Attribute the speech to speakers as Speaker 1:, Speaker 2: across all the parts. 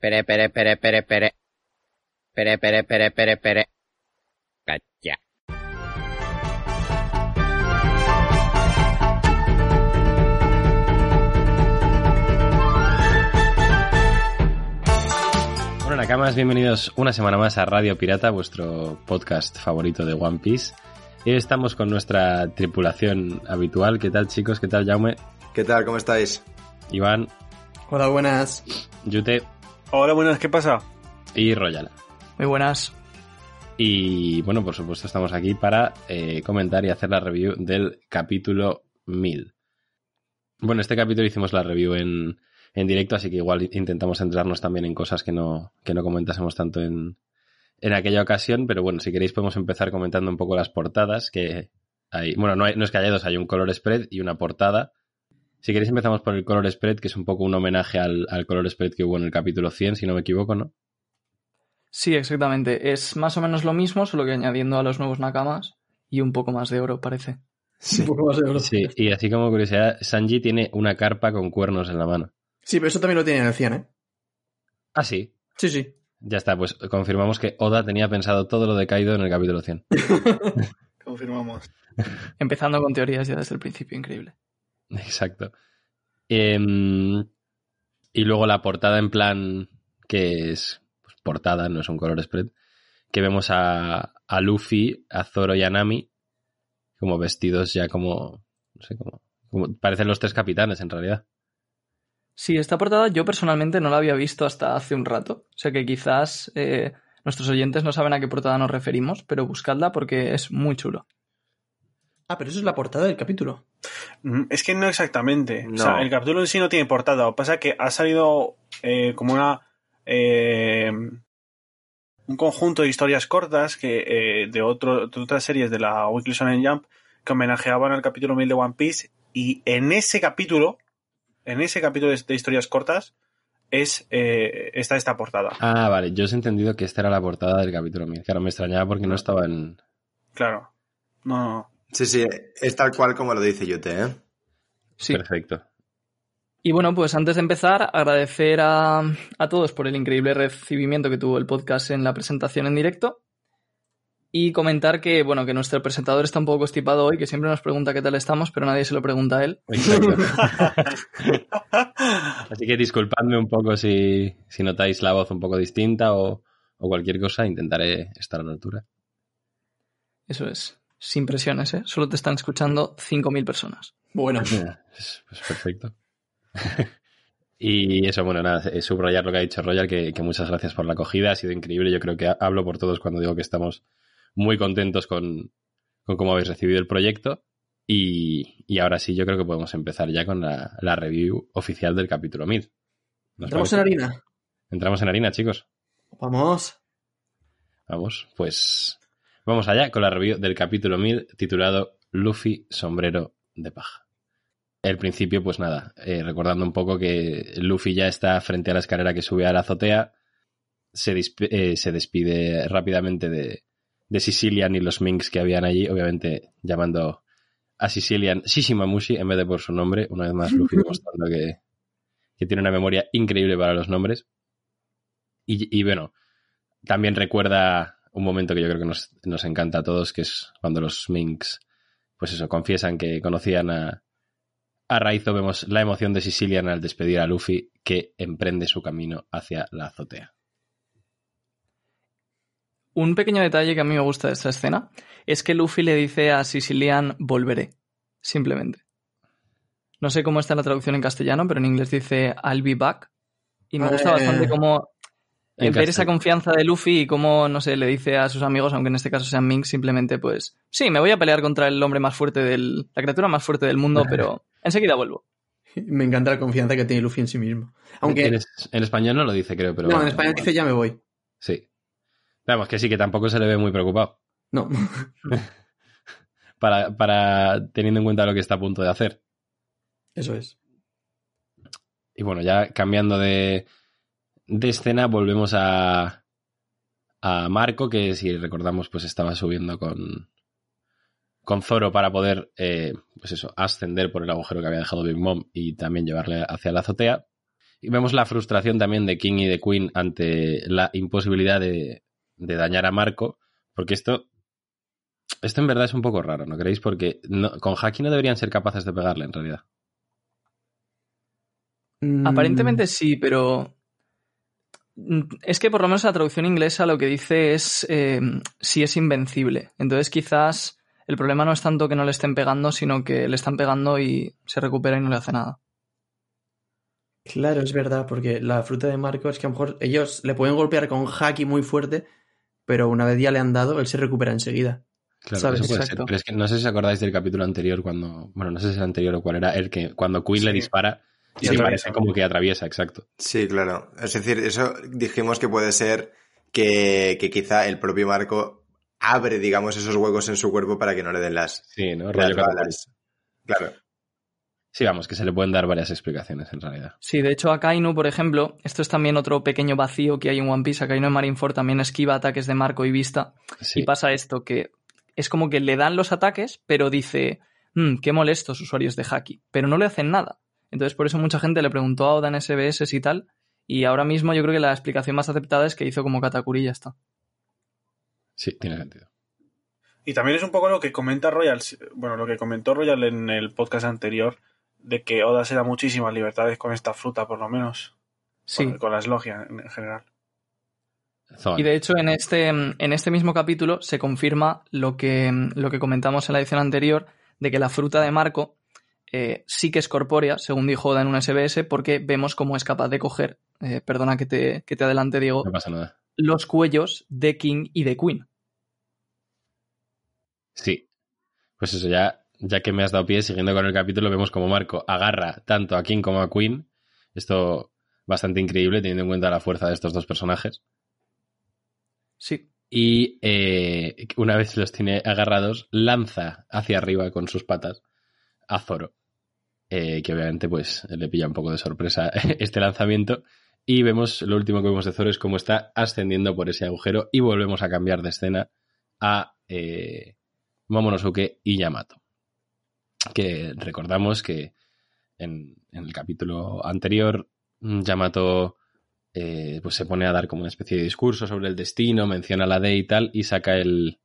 Speaker 1: Pere, pere, pere, pere, pere. Pere, pere, pere, pere, pere. Calla.
Speaker 2: Bueno, Nakamas, bienvenidos una semana más a Radio Pirata, vuestro podcast favorito de One Piece. Y hoy estamos con nuestra tripulación habitual. ¿Qué tal, chicos? ¿Qué tal, Jaume?
Speaker 3: ¿Qué tal? ¿Cómo estáis?
Speaker 2: Iván,
Speaker 4: Hola, buenas.
Speaker 2: Yute
Speaker 5: Hola, buenas, ¿qué pasa?
Speaker 2: y Royal.
Speaker 4: Muy buenas.
Speaker 2: Y bueno, por supuesto, estamos aquí para eh, comentar y hacer la review del capítulo 1000. Bueno, este capítulo hicimos la review en, en directo, así que igual intentamos centrarnos también en cosas que no, que no comentásemos tanto en, en aquella ocasión, pero bueno, si queréis podemos empezar comentando un poco las portadas que hay. Bueno, no, hay- no es que haya dos, hay un color spread y una portada. Si queréis empezamos por el color spread, que es un poco un homenaje al, al color spread que hubo en el capítulo 100, si no me equivoco, ¿no?
Speaker 4: Sí, exactamente. Es más o menos lo mismo, solo que añadiendo a los nuevos nakamas y un poco más de oro, parece.
Speaker 3: Sí.
Speaker 4: Un poco más de oro.
Speaker 2: Sí, y así como curiosidad, Sanji tiene una carpa con cuernos en la mano.
Speaker 6: Sí, pero eso también lo tiene en el 100, ¿eh?
Speaker 2: Ah, sí.
Speaker 6: Sí, sí.
Speaker 2: Ya está, pues confirmamos que Oda tenía pensado todo lo de Kaido en el capítulo 100.
Speaker 5: Confirmamos.
Speaker 4: Empezando con teorías ya desde el principio, increíble.
Speaker 2: Exacto. Em, y luego la portada en plan que es pues, portada, no es un color spread, que vemos a, a Luffy, a Zoro y a Nami como vestidos ya como, no sé, como, como parecen los tres capitanes en realidad.
Speaker 4: Sí, esta portada yo personalmente no la había visto hasta hace un rato. O sea que quizás eh, nuestros oyentes no saben a qué portada nos referimos, pero buscadla porque es muy chulo.
Speaker 6: Ah, pero eso es la portada del capítulo.
Speaker 5: Es que no exactamente. O sea, el capítulo en sí no tiene portada. Lo que pasa es que ha salido eh, como una. eh, un conjunto de historias cortas que eh, de, otro, de otras series de la Weekly Shonen Jump que homenajeaban al capítulo 1000 de One Piece. Y en ese capítulo, en ese capítulo de, de historias cortas, es eh, está esta portada.
Speaker 2: Ah, vale, yo os he entendido que esta era la portada del capítulo 1000. Claro, me extrañaba porque no estaba en...
Speaker 5: Claro. No, no.
Speaker 3: Sí, sí, es tal cual como lo dice Yute, ¿eh?
Speaker 4: Sí.
Speaker 2: Perfecto.
Speaker 4: Y bueno, pues antes de empezar, agradecer a, a todos por el increíble recibimiento que tuvo el podcast en la presentación en directo. Y comentar que, bueno, que nuestro presentador está un poco constipado hoy, que siempre nos pregunta qué tal estamos, pero nadie se lo pregunta a él.
Speaker 2: Así que disculpadme un poco si, si notáis la voz un poco distinta o, o cualquier cosa, intentaré estar a la altura.
Speaker 4: Eso es. Sin presiones, ¿eh? Solo te están escuchando 5.000 personas.
Speaker 6: Bueno,
Speaker 2: Pues, pues perfecto. y eso, bueno, nada, eh, subrayar lo que ha dicho Royal, que, que muchas gracias por la acogida, ha sido increíble. Yo creo que ha- hablo por todos cuando digo que estamos muy contentos con, con cómo habéis recibido el proyecto. Y, y ahora sí, yo creo que podemos empezar ya con la, la review oficial del capítulo 1000. ¿Nos
Speaker 6: entramos en harina.
Speaker 2: Entramos en harina, chicos.
Speaker 6: Vamos.
Speaker 2: Vamos, pues vamos allá con la review del capítulo 1000 titulado Luffy sombrero de paja. El principio, pues nada, eh, recordando un poco que Luffy ya está frente a la escalera que sube a la azotea, se, eh, se despide rápidamente de, de Sicilian y los Minks que habían allí, obviamente llamando a Sicilian Shishimamushi en vez de por su nombre, una vez más Luffy demostrando que, que tiene una memoria increíble para los nombres. Y, y bueno, también recuerda un momento que yo creo que nos, nos encanta a todos, que es cuando los Minks, pues eso, confiesan que conocían a, a Raizo. Vemos la emoción de Sicilian al despedir a Luffy, que emprende su camino hacia la azotea.
Speaker 4: Un pequeño detalle que a mí me gusta de esta escena es que Luffy le dice a Sicilian volveré, simplemente. No sé cómo está la traducción en castellano, pero en inglés dice I'll be back. Y me gusta
Speaker 6: Eh,
Speaker 4: bastante cómo
Speaker 2: en
Speaker 4: ver esa confianza de Luffy y cómo, no sé, le dice a sus amigos, aunque en este caso sean Mink, simplemente pues, sí, me voy a pelear contra el hombre más fuerte del, la criatura más fuerte del mundo, pero enseguida vuelvo.
Speaker 6: Me encanta la confianza que tiene Luffy en sí mismo. Aunque.
Speaker 2: En, es- en español no lo dice, creo, pero...
Speaker 6: no,
Speaker 2: bueno,
Speaker 6: en español dice ya me voy.
Speaker 2: Sí. Vamos, que sí, que tampoco se le ve muy preocupado.
Speaker 6: No.
Speaker 2: Para, para teniendo en cuenta lo que está a punto de hacer.
Speaker 6: Eso es.
Speaker 2: Y bueno, ya cambiando de, de escena, volvemos a, Marco, que si recordamos, pues estaba subiendo con, con Zoro para poder, eh, pues eso, ascender por el agujero que había dejado Big Mom y también llevarle hacia la azotea. Y vemos la frustración también de King y de Queen ante la imposibilidad de, de dañar a Marco, porque esto, esto en verdad es un poco raro, ¿no creéis? Porque con Haki no deberían ser capaces de pegarle en realidad.
Speaker 4: Aparentemente sí, pero es que por lo menos la traducción inglesa lo que dice es eh, si es invencible. Entonces quizás el problema no es tanto que no le estén pegando, sino que le están pegando y se recupera y no le hace nada.
Speaker 6: Claro, es verdad, porque la fruta de Marco es que a lo mejor ellos le pueden golpear con haki muy fuerte, pero una vez ya le han dado, él se recupera enseguida.
Speaker 2: Claro,
Speaker 6: ¿Sabes?
Speaker 2: eso puede
Speaker 4: Exacto.
Speaker 2: ser. Pero es que no sé si os acordáis del capítulo anterior cuando. Bueno, no sé si es el anterior o cuál era, el que cuando Queen le
Speaker 5: Sí.
Speaker 2: dispara y
Speaker 5: Sí,
Speaker 2: se
Speaker 5: atraviesa.
Speaker 2: parece como que atraviesa, exacto.
Speaker 3: Sí, claro. Es decir, eso dijimos que puede ser que, que quizá el propio Marco abre, digamos, esos huecos en su cuerpo para que no le den las,
Speaker 2: Sí, ¿no?
Speaker 3: las
Speaker 2: Rollo Katakuri.
Speaker 3: balas. Claro.
Speaker 2: Sí, vamos, que se le pueden dar varias explicaciones en realidad.
Speaker 4: Sí, de hecho a Kainu, por ejemplo, esto es también otro pequeño vacío que hay en One Piece. A Kainu en Marineford también esquiva ataques de Marco y Vista.
Speaker 2: Sí.
Speaker 4: Y pasa esto, que es como que le dan los ataques, pero dice, "Mm, qué molestos usuarios de Haki, pero no le hacen nada. Entonces por eso mucha gente le preguntó a Oda en SBS y tal, y ahora mismo yo creo que la explicación más aceptada es que hizo como Katakuri y ya está.
Speaker 2: Sí, tiene sentido.
Speaker 5: Y también es un poco lo que comenta Royal, bueno, lo que comentó Royal en el podcast anterior, de que Oda se da muchísimas libertades con esta fruta, por lo menos.
Speaker 4: Sí.
Speaker 5: Con, con las logias en general.
Speaker 4: Y de hecho, en este, en este mismo capítulo se confirma lo que, lo que comentamos en la edición anterior, de que la fruta de Marco eh, sí que es corpórea, según dijo Oda en un SBS, porque vemos cómo es capaz de coger, eh, perdona que te, que te adelante, Diego,
Speaker 2: No pasa nada.
Speaker 4: los cuellos de King y de Queen.
Speaker 2: Sí. Pues eso, ya, ya que me has dado pie, siguiendo con el capítulo, vemos como Marco agarra tanto a King como a Queen. Esto bastante increíble teniendo en cuenta la fuerza de estos dos personajes.
Speaker 4: Sí.
Speaker 2: Y eh, una vez los tiene agarrados, lanza hacia arriba con sus patas a Zoro. Eh, que obviamente pues le pilla un poco de sorpresa este lanzamiento. Y vemos, lo último que vemos de Zoro es cómo está ascendiendo por ese agujero y volvemos a cambiar de escena a eh, Momonosuke y Yamato. Que recordamos que en, en el capítulo anterior Yamato eh, pues se pone a dar como una especie de discurso sobre el destino, menciona la D y tal, y saca el,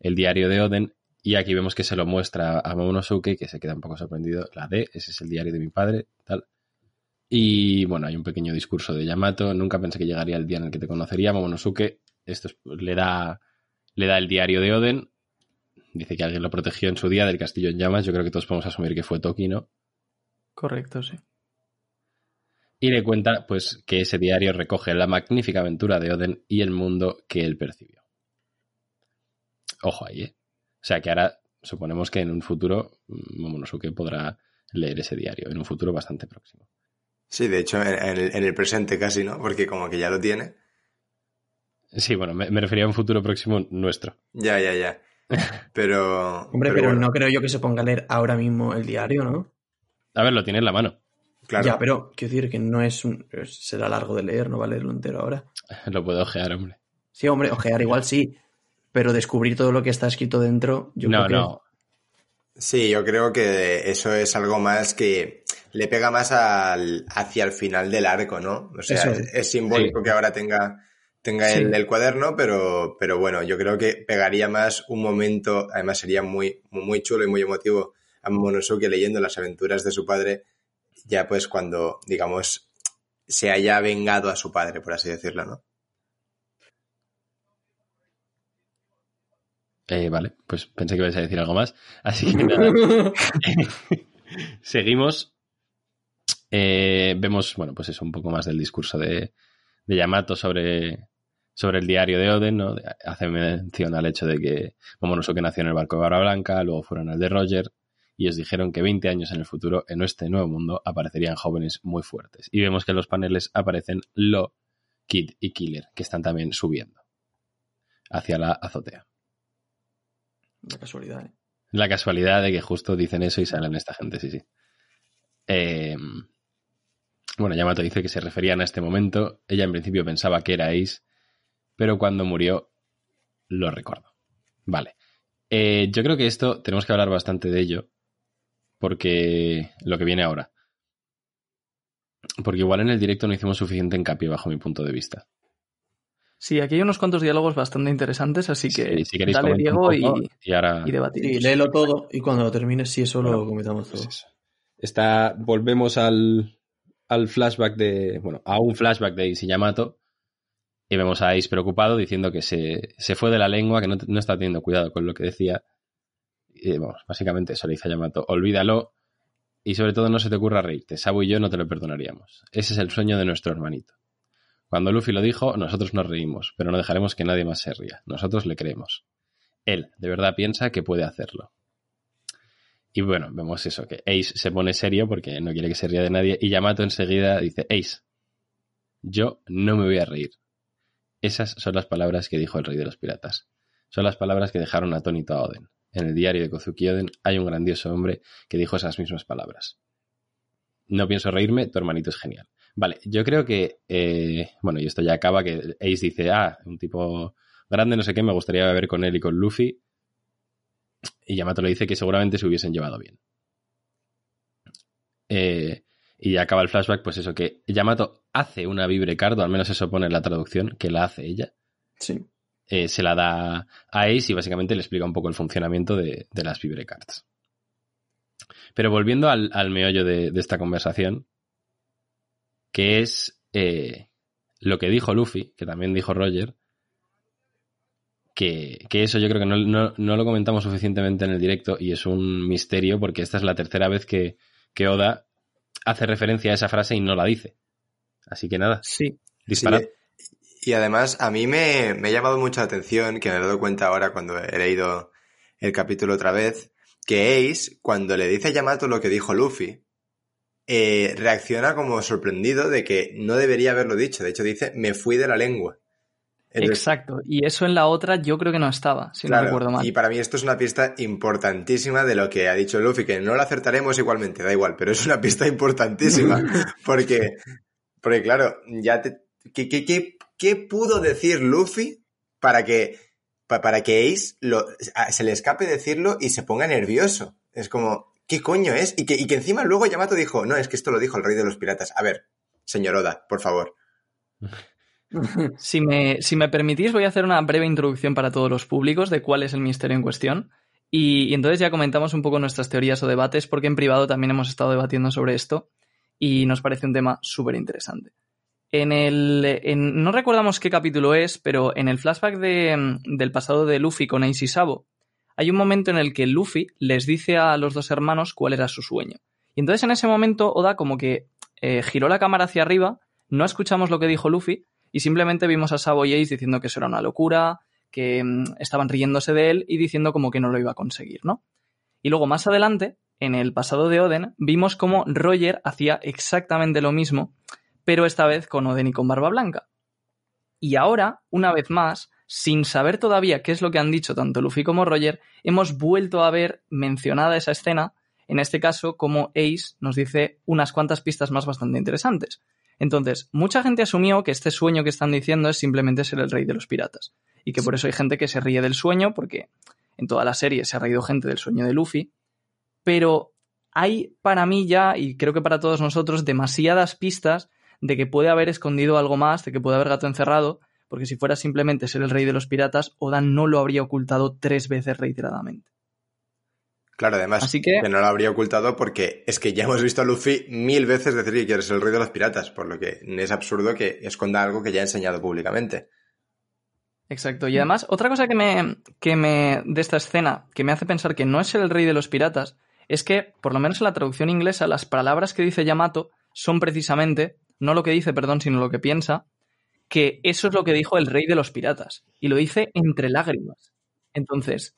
Speaker 2: el diario de Oden. Y aquí vemos que se lo muestra a Momonosuke, que se queda un poco sorprendido. La D, ese es el diario de mi padre, tal. Y bueno, hay un pequeño discurso de Yamato. Nunca pensé que llegaría el día en el que te conocería, Momonosuke. Esto es- le, da, le da el diario de Oden. Dice que alguien lo protegió en su día del castillo en llamas. Yo creo que todos podemos asumir que fue Toki, ¿no?
Speaker 4: Correcto, sí.
Speaker 2: y le cuenta pues que ese diario recoge la magnífica aventura de Oden y el mundo que él percibió. Ojo ahí, ¿eh? O sea que ahora suponemos que en un futuro mm, Momonosuke podrá leer ese diario, en un futuro bastante próximo.
Speaker 3: Sí, de hecho, en, en el, en el presente casi, ¿no? Porque como que ya lo tiene.
Speaker 2: Sí, bueno, me, me refería a un futuro próximo nuestro.
Speaker 3: Ya, ya, ya. Pero.
Speaker 6: Hombre, pero,
Speaker 3: bueno,
Speaker 6: no creo yo que se ponga a leer ahora mismo el diario, ¿no?
Speaker 2: A ver, lo tiene en la mano.
Speaker 3: Claro.
Speaker 6: Ya, pero quiero decir que no es un. Será largo de leer, no va a leerlo entero ahora.
Speaker 2: Lo puedo ojear, hombre.
Speaker 6: Sí, hombre, ojear igual sí, pero descubrir todo lo que está escrito dentro, yo
Speaker 2: no,
Speaker 6: creo que
Speaker 2: no.
Speaker 3: Sí, yo creo que eso es algo más que le pega más al, hacia el final del arco, ¿no? O sea,
Speaker 6: Eso.
Speaker 3: es, es simbólico
Speaker 2: Sí.
Speaker 3: que ahora tenga, tenga
Speaker 4: Sí.
Speaker 3: el, el cuaderno, pero, pero bueno, yo creo que pegaría más un momento, además sería muy, muy chulo y muy emotivo a Monosuke leyendo las aventuras de su padre, ya pues cuando, digamos, se haya vengado a su padre, por así decirlo, ¿no?
Speaker 2: Eh, vale, pues pensé que ibas a decir algo más. Así que nada. Seguimos. Eh, vemos, bueno, pues eso, un poco más del discurso de, de Yamato sobre, sobre el diario de Oden, ¿no? Hace mención al hecho de que Momonosuke nació en el barco de Barra Blanca, luego fueron al de Roger, y os dijeron que 20 años en el futuro, en este nuevo mundo, aparecerían jóvenes muy fuertes. Y vemos que en los paneles aparecen Lo, Kid y Killer, que están también subiendo hacia la azotea.
Speaker 6: Una casualidad, ¿eh?
Speaker 2: La casualidad de que justo dicen eso y salen esta gente, sí, sí. Eh, bueno, Yamato dice que se referían a este momento. Ella en principio pensaba que era Ace, pero cuando murió lo recordó. Vale. Eh, yo creo que esto tenemos que hablar bastante de ello, porque lo que viene ahora. Porque igual en el directo no hicimos suficiente hincapié bajo mi punto de vista.
Speaker 4: Sí, aquí hay unos cuantos diálogos bastante interesantes, así que
Speaker 2: Sí, si queréis
Speaker 4: dale, Diego, y,
Speaker 2: y ahora
Speaker 4: y debatimos.
Speaker 6: Sí, léelo todo y cuando lo termines, si eso lo comentamos todo.
Speaker 2: pues. Está, volvemos al, al flashback de, bueno, a un flashback de Ace y Yamato y vemos a Ace preocupado diciendo que se, se fue de la lengua, que no, no está teniendo cuidado con lo que decía. Y, vamos, básicamente eso le dice a Yamato, olvídalo y sobre todo no se te ocurra reírte. Sabu y yo no te lo perdonaríamos. Ese es el sueño de nuestro hermanito. Cuando Luffy lo dijo, nosotros nos reímos, pero no dejaremos que nadie más se ría. Nosotros le creemos. Él, de verdad, piensa que puede hacerlo. Y bueno, vemos eso, que Ace se pone serio porque no quiere que se ría de nadie y Yamato enseguida dice, Ace, yo no me voy a reír. Esas son las palabras que dijo el rey de los piratas. Son las palabras que dejaron atónito a Oden. En el diario de Kozuki Oden hay un grandioso hombre que dijo esas mismas palabras. No pienso reírme, tu hermanito es genial. Vale, yo creo que, eh, bueno, y esto ya acaba, que Ace dice, ah, un tipo grande, no sé qué, me gustaría ver con él y con Luffy. Y Yamato le dice que seguramente se hubiesen llevado bien. Eh, y ya acaba el flashback, pues eso, que Yamato hace una vibrecardo, al menos eso pone en la traducción, que la hace ella.
Speaker 6: Sí.
Speaker 2: Eh, se la da a Ace y básicamente le explica un poco el funcionamiento de, de las vibrecards. Pero volviendo al, al meollo de, de, esta conversación, que es eh, lo que dijo Luffy, que también dijo Roger, que, que eso yo creo que no, no, no, lo comentamos suficientemente en el directo y es un misterio porque esta es la tercera vez que, que Oda hace referencia a esa frase y no la dice. Así que nada.
Speaker 4: Sí.
Speaker 2: Disparad.
Speaker 3: Sí. Y además, a mí me, me, ha llamado mucha atención, que me he dado cuenta ahora cuando he leído el capítulo otra vez, que Ace, cuando le dice a Yamato lo que dijo Luffy, eh, reacciona como sorprendido de que no debería haberlo dicho. De hecho, dice, me fui de la lengua.
Speaker 4: Entonces, Exacto. Y eso en la otra yo creo que no estaba, si
Speaker 3: claro,
Speaker 4: no recuerdo mal.
Speaker 3: Y para mí esto es una pista importantísima de lo que ha dicho Luffy, que no lo acertaremos igualmente, da igual, pero es una pista importantísima. porque, porque claro, ya te, ¿qué, qué, qué, qué pudo decir Luffy para que, para que Ace lo, se le escape decirlo y se ponga nervioso? Es como, ¿qué coño es? Y que, y que encima luego Yamato dijo, no, es que esto lo dijo el rey de los piratas. A ver, señor Oda, por favor.
Speaker 4: Si me, si me, permitís, voy a hacer una breve introducción para todos los públicos de cuál es el misterio en cuestión. Y, entonces ya comentamos un poco nuestras teorías o debates, porque en privado también hemos estado debatiendo sobre esto y nos parece un tema súper interesante. En el. No recordamos qué capítulo es, pero en el flashback de, del pasado de Luffy con Ace y Sabo, hay un momento en el que Luffy les dice a los dos hermanos cuál era su sueño. Y entonces en ese momento Oda como que eh, giró la cámara hacia arriba, no escuchamos lo que dijo Luffy, y simplemente vimos a Sabo y Ace diciendo que eso era una locura, que mmm, estaban riéndose de él y diciendo como que no lo iba a conseguir, ¿no? Y luego más adelante, en el pasado de Oden, vimos como Roger hacía exactamente lo mismo, pero esta vez con Oden y con Barba Blanca. Y ahora, una vez más, sin saber todavía qué es lo que han dicho tanto Luffy como Roger, hemos vuelto a ver mencionada esa escena, en este caso como Ace nos dice unas cuantas pistas más bastante interesantes. Entonces, mucha gente asumió que este sueño que están diciendo es simplemente ser el rey de los piratas. Y que por eso hay gente que se ríe del sueño, porque en toda la serie se ha reído gente del sueño de Luffy. Pero hay para mí ya, y creo que para todos nosotros, demasiadas pistas de que puede haber escondido algo más, de que puede haber gato encerrado, porque si fuera simplemente ser el rey de los piratas, Oda no lo habría ocultado tres veces reiteradamente.
Speaker 3: Claro, además,
Speaker 4: Así que...
Speaker 3: que... no lo habría ocultado porque es que ya hemos visto a Luffy mil veces decir que quiere ser el rey de los piratas, por lo que es absurdo que esconda algo que ya ha enseñado públicamente.
Speaker 4: Exacto. Y además, otra cosa que me, que me de esta escena que me hace pensar que no es el rey de los piratas es que, por lo menos en la traducción inglesa, las palabras que dice Yamato son precisamente, no lo que dice, perdón, sino lo que piensa, que eso es lo que dijo el rey de los piratas. Y lo dice entre lágrimas. Entonces,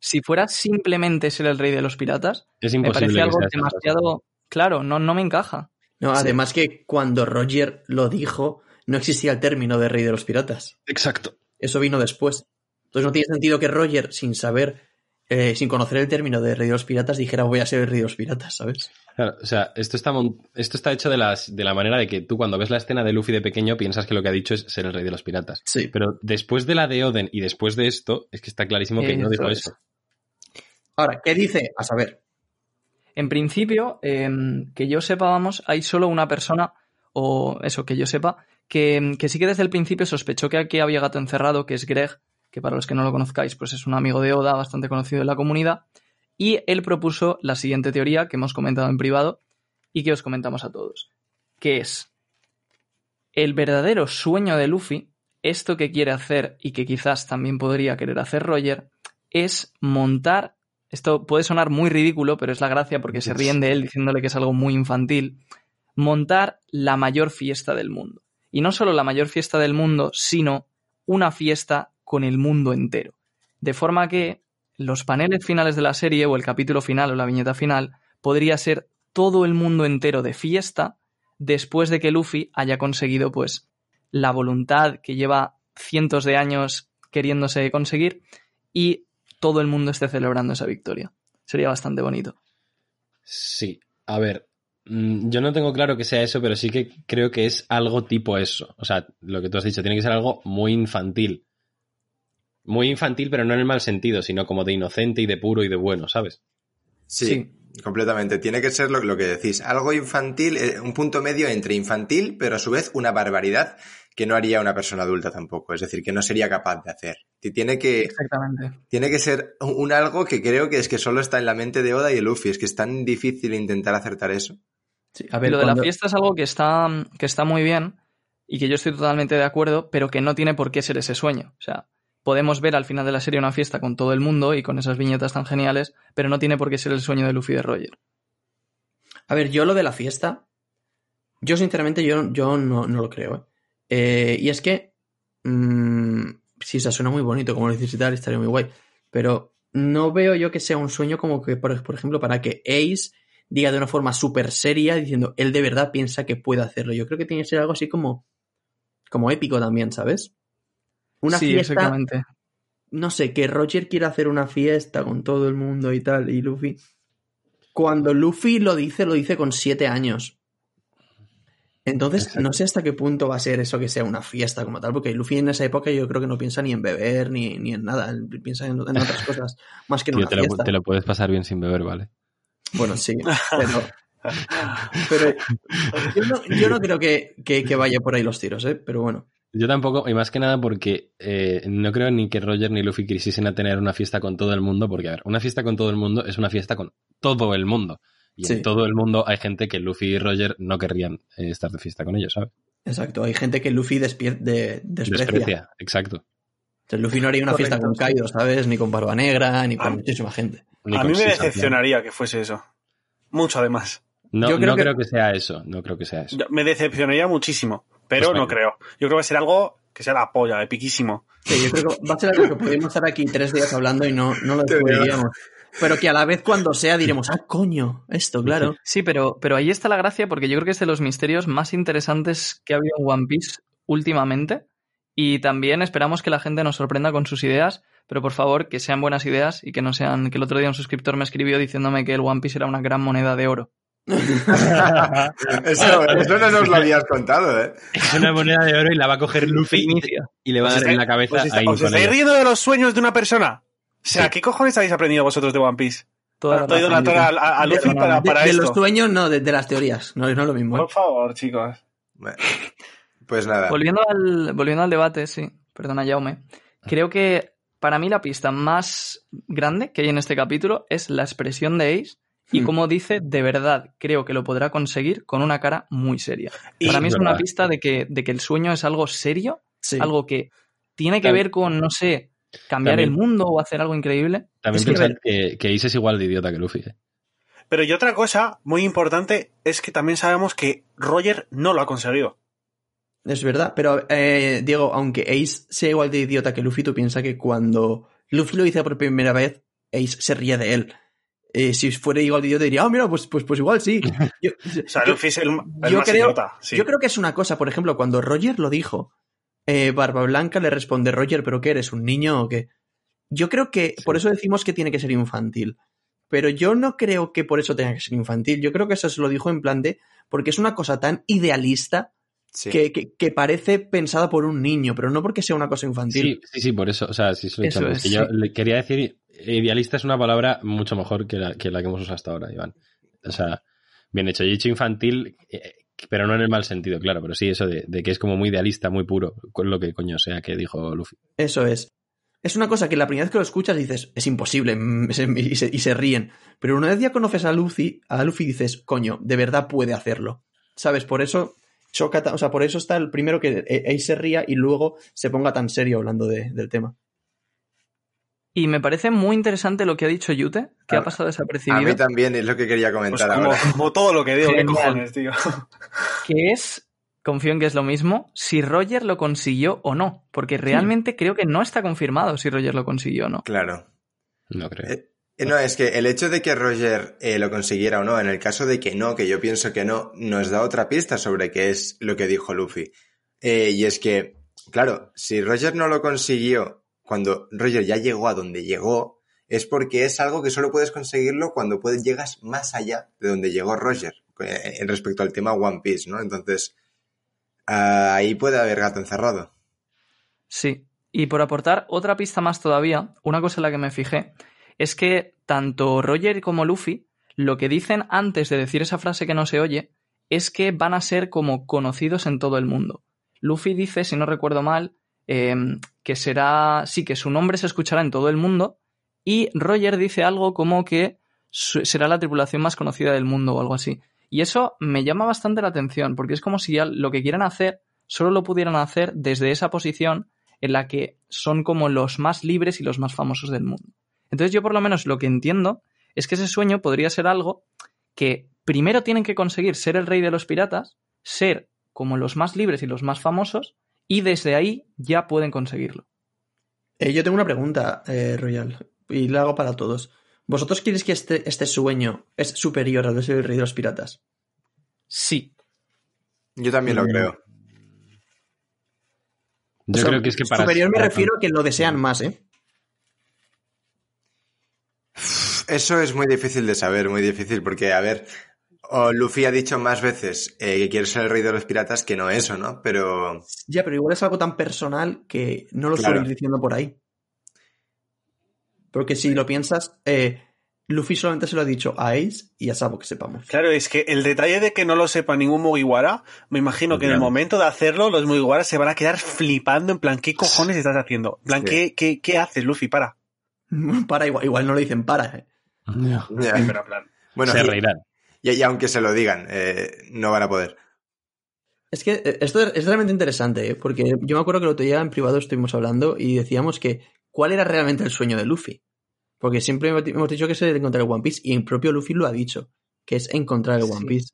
Speaker 4: si fuera simplemente ser el rey de los piratas,
Speaker 2: es
Speaker 4: me parece algo demasiado. Claro, no, no me encaja.
Speaker 6: No, además sí. que cuando Roger lo dijo, no existía el término de rey de los piratas.
Speaker 2: Exacto.
Speaker 6: Eso vino después. Entonces no tiene sentido que Roger, sin saber, eh, sin conocer el término de rey de los piratas, dijera voy a ser el rey de los piratas, ¿sabes?
Speaker 2: Claro, o sea, esto está, esto está hecho de, las, de la manera de que tú cuando ves la escena de Luffy de pequeño piensas que lo que ha dicho es ser el rey de los piratas.
Speaker 6: Sí.
Speaker 2: Pero después de la de Oden y después de esto, es que está clarísimo que
Speaker 4: Eh,
Speaker 2: no dijo
Speaker 4: eso es.
Speaker 2: eso.
Speaker 6: Ahora, ¿qué dice? A saber.
Speaker 4: En principio, em, que yo sepa, vamos, hay solo una persona, o eso, que yo sepa, que, que sí que desde el principio sospechó que aquí había gato encerrado, que es Greg, que para los que no lo conozcáis, pues es un amigo de Oda, bastante conocido en la comunidad, y él propuso la siguiente teoría que hemos comentado en privado y que os comentamos a todos, que es el verdadero sueño de Luffy, esto que quiere hacer y que quizás también podría querer hacer Roger, es montar, esto puede sonar muy ridículo, pero es la gracia porque se ríen de él diciéndole que es algo muy infantil, montar la mayor fiesta del mundo. Y no solo la mayor fiesta del mundo, sino una fiesta con el mundo entero. De forma que los paneles finales de la serie o el capítulo final o la viñeta final podría ser todo el mundo entero de fiesta después de que Luffy haya conseguido pues la voluntad que lleva cientos de años queriéndose conseguir y todo el mundo esté celebrando esa victoria. Sería bastante bonito.
Speaker 2: Sí, a ver, mm, yo no tengo claro que sea eso, pero sí que creo que es algo tipo eso. O sea, lo que tú has dicho, tiene que ser algo muy infantil. Muy infantil, pero no en el mal sentido, sino como de inocente y de puro y de bueno, ¿sabes?
Speaker 3: Sí,
Speaker 4: Sí.
Speaker 3: completamente. Tiene que ser lo, lo que decís. Algo infantil, eh, un punto medio entre infantil, pero a su vez una barbaridad que no haría una persona adulta tampoco. Es decir, que no sería capaz de hacer. Y Tiene que,
Speaker 4: Exactamente.
Speaker 3: tiene que ser un, un algo que creo que es que solo está en la mente de Oda y de Luffy. Es que es tan difícil intentar acertar eso.
Speaker 6: Sí, a ver,
Speaker 4: lo de la fiesta es algo que está, que está muy bien y que yo estoy totalmente de acuerdo, pero que no tiene por qué ser ese sueño. O sea, podemos ver al final de la serie una fiesta con todo el mundo y con esas viñetas tan geniales, pero no tiene por qué ser el sueño de Luffy de Roger.
Speaker 6: A ver, yo lo de la fiesta, yo sinceramente yo, yo no, no lo creo. ¿eh? Eh, y es que, mm, sí, se suena muy bonito, como lo dices estaría muy guay, pero no veo yo que sea un sueño como que, por, por ejemplo, para que Ace diga de una forma súper seria, diciendo, él de verdad piensa que puede hacerlo. Yo creo que tiene que ser algo así como, como épico también, ¿sabes? Una
Speaker 4: sí,
Speaker 6: fiesta,
Speaker 4: exactamente.
Speaker 6: no sé, que Roger quiera hacer una fiesta con todo el mundo y tal, y Luffy. Cuando Luffy lo dice, lo dice con siete años. Entonces,
Speaker 2: Exacto.
Speaker 6: no sé hasta qué punto va a ser eso que sea una fiesta como tal, porque Luffy en esa época yo creo que no piensa ni en beber ni, ni en nada, piensa en, en otras cosas más que en
Speaker 2: Tío,
Speaker 6: una
Speaker 2: te, lo, te lo puedes pasar bien sin beber, ¿vale?
Speaker 6: Bueno, sí, pero, pero yo, no, yo no creo que, que- que vaya por ahí los tiros, ¿eh? Pero bueno.
Speaker 2: Yo tampoco, y más que nada porque eh, no creo ni que Roger ni Luffy quisiesen a tener una fiesta con todo el mundo, porque, a ver, una fiesta con todo el mundo es una fiesta con todo el mundo. Y
Speaker 6: Sí.
Speaker 2: en todo el mundo hay gente que Luffy y Roger no querrían eh, estar de fiesta con ellos, ¿sabes?
Speaker 6: Exacto, hay gente que Luffy despier- de- desprecia.
Speaker 2: Desprecia, exacto.
Speaker 6: Sea, Luffy no haría una
Speaker 4: Correcto,
Speaker 6: fiesta con. Kaido, ¿sabes? Ni con Barba Negra, ni con
Speaker 5: Ah.
Speaker 6: muchísima gente.
Speaker 2: Ni
Speaker 5: A mí me decepcionaría que fuese eso. Mucho además.
Speaker 2: No,
Speaker 6: Yo creo
Speaker 2: no
Speaker 6: que-
Speaker 2: creo que sea eso, no creo que sea eso.
Speaker 5: Me decepcionaría muchísimo, pero
Speaker 2: Pues
Speaker 5: no creo. Yo creo que va a ser algo que sea la polla, epiquísimo.
Speaker 6: Sí, yo creo que va a ser algo que podemos estar aquí tres días hablando y no, no lo descubriríamos. Pero que a la vez cuando sea diremos, ah, coño, esto, claro.
Speaker 4: Sí, pero, pero ahí está la gracia porque yo creo que es de los misterios más interesantes que ha habido en One Piece últimamente. Y también esperamos que la gente nos sorprenda con sus ideas, pero por favor que sean buenas ideas y que no sean. que el otro día un suscriptor me escribió diciéndome que el One Piece era una gran moneda de oro.
Speaker 3: Eso, eso no nos lo habías contado, ¿eh?
Speaker 2: Es una moneda de oro y la va a coger Luffy y,
Speaker 4: Inicia.
Speaker 2: y le va a dar en la cabeza
Speaker 5: ¿Os,
Speaker 2: a
Speaker 5: está-
Speaker 2: Aang
Speaker 5: os estáis riendo de los sueños de una persona? O sea,
Speaker 2: Sí.
Speaker 5: ¿qué cojones habéis aprendido vosotros de One Piece?
Speaker 4: Toda
Speaker 5: a, a- Luffy
Speaker 4: De-
Speaker 5: para, para
Speaker 6: de, de
Speaker 5: esto.
Speaker 6: los sueños, no, de, de las teorías. No, no es lo mismo. ¿eh?
Speaker 5: Por favor, chicos.
Speaker 3: Bueno, Pues nada.
Speaker 4: Volviendo al, volviendo al debate, sí, perdona Jaume, creo que para mí la pista más grande que hay en este capítulo es la expresión de Ace y
Speaker 6: Hmm.
Speaker 4: como dice, de verdad creo que lo podrá conseguir con una cara muy seria.
Speaker 5: Y-
Speaker 4: para mí es
Speaker 2: Es
Speaker 4: una pista de que, de que el sueño es algo serio,
Speaker 6: Sí.
Speaker 4: algo que tiene que ver con, no sé, cambiar
Speaker 2: También-
Speaker 4: el mundo o hacer algo increíble.
Speaker 2: También pensar que, que Ace es igual de idiota que Luffy. ¿eh?
Speaker 5: Pero y otra cosa muy importante es que también sabemos que Roger no lo ha conseguido.
Speaker 6: Es verdad, pero eh, Diego, aunque Ace sea igual de idiota que Luffy, tú piensas que cuando Luffy lo dice por primera vez, Ace se ríe de él. Eh, si fuera igual de idiota diría, ah, mira, pues, pues, pues igual sí. Yo,
Speaker 5: O sea,
Speaker 6: yo-
Speaker 5: Luffy es el, el
Speaker 6: yo
Speaker 5: más
Speaker 6: creo-
Speaker 5: idiota. Sí.
Speaker 6: yo creo que es una cosa, por ejemplo, cuando Roger lo dijo, eh, Barba Blanca le responde, Roger, ¿pero qué eres? ¿Un niño o qué? Yo creo que,
Speaker 2: Sí.
Speaker 6: por eso decimos que tiene que ser infantil. Pero yo no creo que por eso tenga que ser infantil. Yo creo que eso se lo dijo en plan de, porque es una cosa tan idealista
Speaker 3: Sí.
Speaker 6: que, que- que parece pensada por un niño, pero no porque sea una cosa infantil.
Speaker 2: Sí, sí, sí, por eso. O sea, sí, se lo he dicho
Speaker 4: Eso es,
Speaker 2: yo le quería decir, idealista es una palabra mucho mejor que la, que la que hemos usado hasta ahora, Iván. o sea, bien hecho. Y hecho infantil, eh, pero no en el mal sentido, claro, pero sí eso de, de que es como muy idealista, muy puro, con lo que coño sea que dijo Luffy.
Speaker 6: Eso es. Es una cosa que la primera vez que lo escuchas dices, es imposible, mm, y se, y se ríen. Pero una vez ya conoces a Luffy, a Luffy dices, coño, de verdad puede hacerlo. ¿Sabes? Por eso choca, o sea, por eso está el primero que eh, Ace se ría y luego se ponga tan serio hablando de- del tema.
Speaker 4: Y me parece muy interesante lo que ha dicho Yute, que
Speaker 3: A-
Speaker 4: ha pasado
Speaker 3: A
Speaker 4: desapercibido,
Speaker 3: mí también es lo que quería
Speaker 5: Pues
Speaker 3: comentar
Speaker 5: como,
Speaker 3: ahora.
Speaker 5: como todo lo que digo, ¿qué cojones, tío?
Speaker 4: que es, confío en que es lo mismo, si Roger lo consiguió o no. Porque realmente creo que no está confirmado si Roger lo consiguió o no.
Speaker 3: Claro.
Speaker 2: No creo.
Speaker 3: Eh, No, es que el hecho de que Roger eh, lo consiguiera o no, en el caso de que no, que yo pienso que no, nos da otra pista sobre qué es lo que dijo Luffy. Eh, y es que, claro, si Roger no lo consiguió cuando Roger ya llegó a donde llegó, es porque es algo que solo puedes conseguirlo cuando puedes, llegas más allá de donde llegó Roger, eh, respecto al tema One Piece, ¿no? Entonces, ah, ahí puede haber gato encerrado.
Speaker 4: Sí. Y por aportar otra pista más todavía, una cosa en la que me fijé, es que tanto Roger como Luffy, lo que dicen antes de decir esa frase que no se oye, es que van a ser como conocidos en todo el mundo. Luffy dice, si no recuerdo mal, eh, que será, sí, que su nombre se escuchará en todo el mundo, y Roger dice algo como que será la tripulación más conocida del mundo o algo así. Y eso me llama bastante la atención, porque es como si lo que quieran hacer solo lo pudieran hacer desde esa posición en la que son como los más libres y los más famosos del mundo. Entonces yo por lo menos lo que entiendo es que ese sueño podría ser algo que primero tienen que conseguir ser el rey de los piratas, ser como los más libres y los más famosos, y desde ahí ya pueden conseguirlo.
Speaker 6: Eh, yo tengo una pregunta, eh, Royal, y la hago para todos. ¿Vosotros creéis que este, este sueño es superior al de ser el rey de los piratas?
Speaker 4: Sí,
Speaker 3: Yo también lo
Speaker 6: Mm.
Speaker 3: creo.
Speaker 2: Yo
Speaker 6: O sea,
Speaker 2: creo que es que para.
Speaker 6: Superior me refiero a que lo desean más, ¿eh?
Speaker 3: Eso es muy difícil de saber, muy difícil, porque, a ver, o Luffy ha dicho más veces eh, que quiere ser el rey de los piratas que no eso, ¿no? Pero
Speaker 6: Ya, pero igual es algo tan personal que no lo
Speaker 3: Claro.
Speaker 6: ir diciendo por ahí. Porque si lo piensas, eh, Luffy solamente se lo ha dicho a Ace y a Sabo, que sepamos.
Speaker 5: Claro, es que el detalle de que no lo sepa ningún Mugiwara, me imagino que en el momento de hacerlo, los Mugiwara se van a quedar flipando en plan, ¿qué cojones estás haciendo? En plan,
Speaker 3: Sí.
Speaker 5: ¿qué, qué, qué haces, Luffy? Para.
Speaker 6: para, igual, igual no le dicen para. ¿eh?
Speaker 2: Ya.
Speaker 3: ya.
Speaker 5: Pero en plan,
Speaker 3: bueno,
Speaker 2: Se
Speaker 3: y,
Speaker 2: reirán.
Speaker 3: y- y aunque se lo digan, eh, no van a poder.
Speaker 6: Es que eh, esto es realmente interesante, ¿eh? porque yo me acuerdo que el otro día en privado estuvimos hablando y decíamos que cuál era realmente el sueño de Luffy. Porque siempre hemos dicho que es el encontrar el One Piece y el propio Luffy lo ha dicho, que es encontrar el One
Speaker 4: Sí.
Speaker 6: Piece.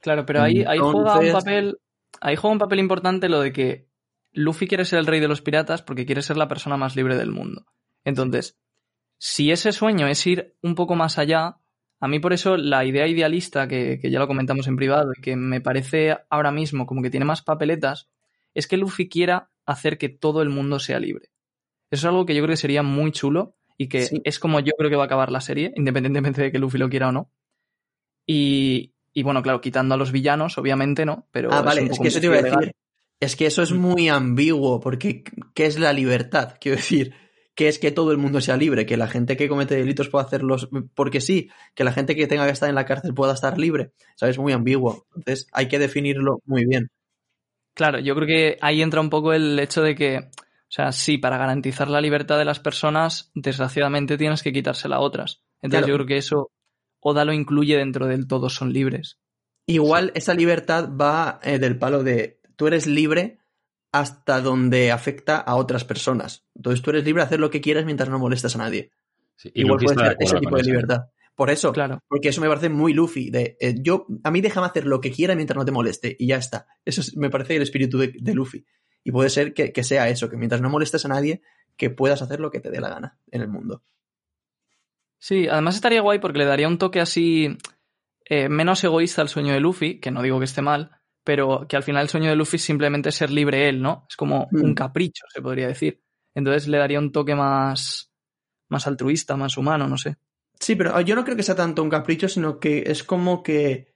Speaker 4: claro, pero ahí, ahí juega un papel. Ahí juega un papel importante lo de que Luffy quiere ser el rey de los piratas porque quiere ser la persona más libre del mundo. Entonces, si ese sueño es ir un poco más allá, a mí por eso la idea idealista, que, que ya lo comentamos en privado y que me parece ahora mismo como que tiene más papeletas, es que Luffy quiera hacer que todo el mundo sea libre. Eso es algo que yo creo que sería muy chulo y que
Speaker 6: Sí.
Speaker 4: es como yo creo que va a acabar la serie, independientemente de que Luffy lo quiera o no. Y, y bueno, claro, quitando a los villanos, obviamente no, pero
Speaker 6: ah,
Speaker 4: es
Speaker 6: vale,
Speaker 4: un
Speaker 6: es que eso te iba a
Speaker 4: legal.
Speaker 6: decir. Es que eso es muy ambiguo, porque ¿qué es la libertad? Quiero decir, que es que todo el mundo sea libre, que la gente que comete delitos pueda hacerlos porque sí, que la gente que tenga que estar en la cárcel pueda estar libre. ¿Sabes? Muy ambiguo. Entonces hay que definirlo muy bien.
Speaker 4: Claro, yo creo que ahí entra un poco el hecho de que, o sea, sí, para garantizar la libertad de las personas, desgraciadamente tienes que quitársela a otras. Entonces
Speaker 6: Claro.
Speaker 4: yo creo que eso Oda lo incluye dentro del todos son libres.
Speaker 6: Igual esa libertad va eh, del palo de tú eres libre hasta donde afecta a otras personas. Entonces tú eres libre de hacer lo que quieras mientras no molestas a nadie.
Speaker 2: Sí, y
Speaker 6: Igual puede ser ese tipo de
Speaker 2: eso.
Speaker 6: libertad. Por eso,
Speaker 4: Claro.
Speaker 6: porque eso me parece muy Luffy. De, eh, yo, a mí déjame hacer lo que quiera mientras no te moleste y ya está. Eso es- me parece el espíritu de, de Luffy. Y puede ser que, que sea eso, que mientras no molestes a nadie, que puedas hacer lo que te dé la gana en el mundo.
Speaker 4: Sí, además estaría guay porque le daría un toque así eh, menos egoísta al sueño de Luffy, que no digo que esté mal, pero que al final el sueño de Luffy es simplemente ser libre él, ¿no? Es como
Speaker 6: Mm.
Speaker 4: un capricho, se podría decir. Entonces le daría un toque más, más altruista, más humano, no sé.
Speaker 6: Sí, pero yo no creo que sea tanto un capricho, sino que es como que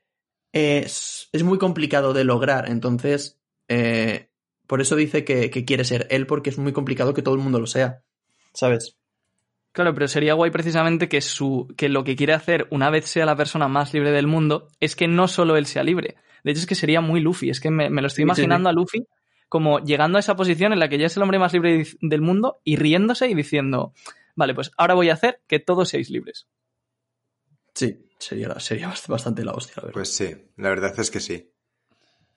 Speaker 6: es, es muy complicado de lograr. Entonces, eh, por eso dice que, que quiere ser él, porque es muy complicado que todo el mundo lo sea. ¿Sabes?
Speaker 4: Claro, pero sería guay precisamente que, su, que lo que quiere hacer una vez sea la persona más libre del mundo es que no solo él sea libre. De hecho, es que sería muy Luffy. Es que me, me lo estoy
Speaker 6: Sí, sí,
Speaker 4: imaginando a Luffy como llegando a esa posición en la que ya es el hombre más libre del mundo y riéndose y diciendo, vale, pues ahora voy a hacer que todos seáis libres.
Speaker 6: Sí, sería, sería bast- bastante la hostia, la verdad.
Speaker 3: Pues sí, la verdad es que sí.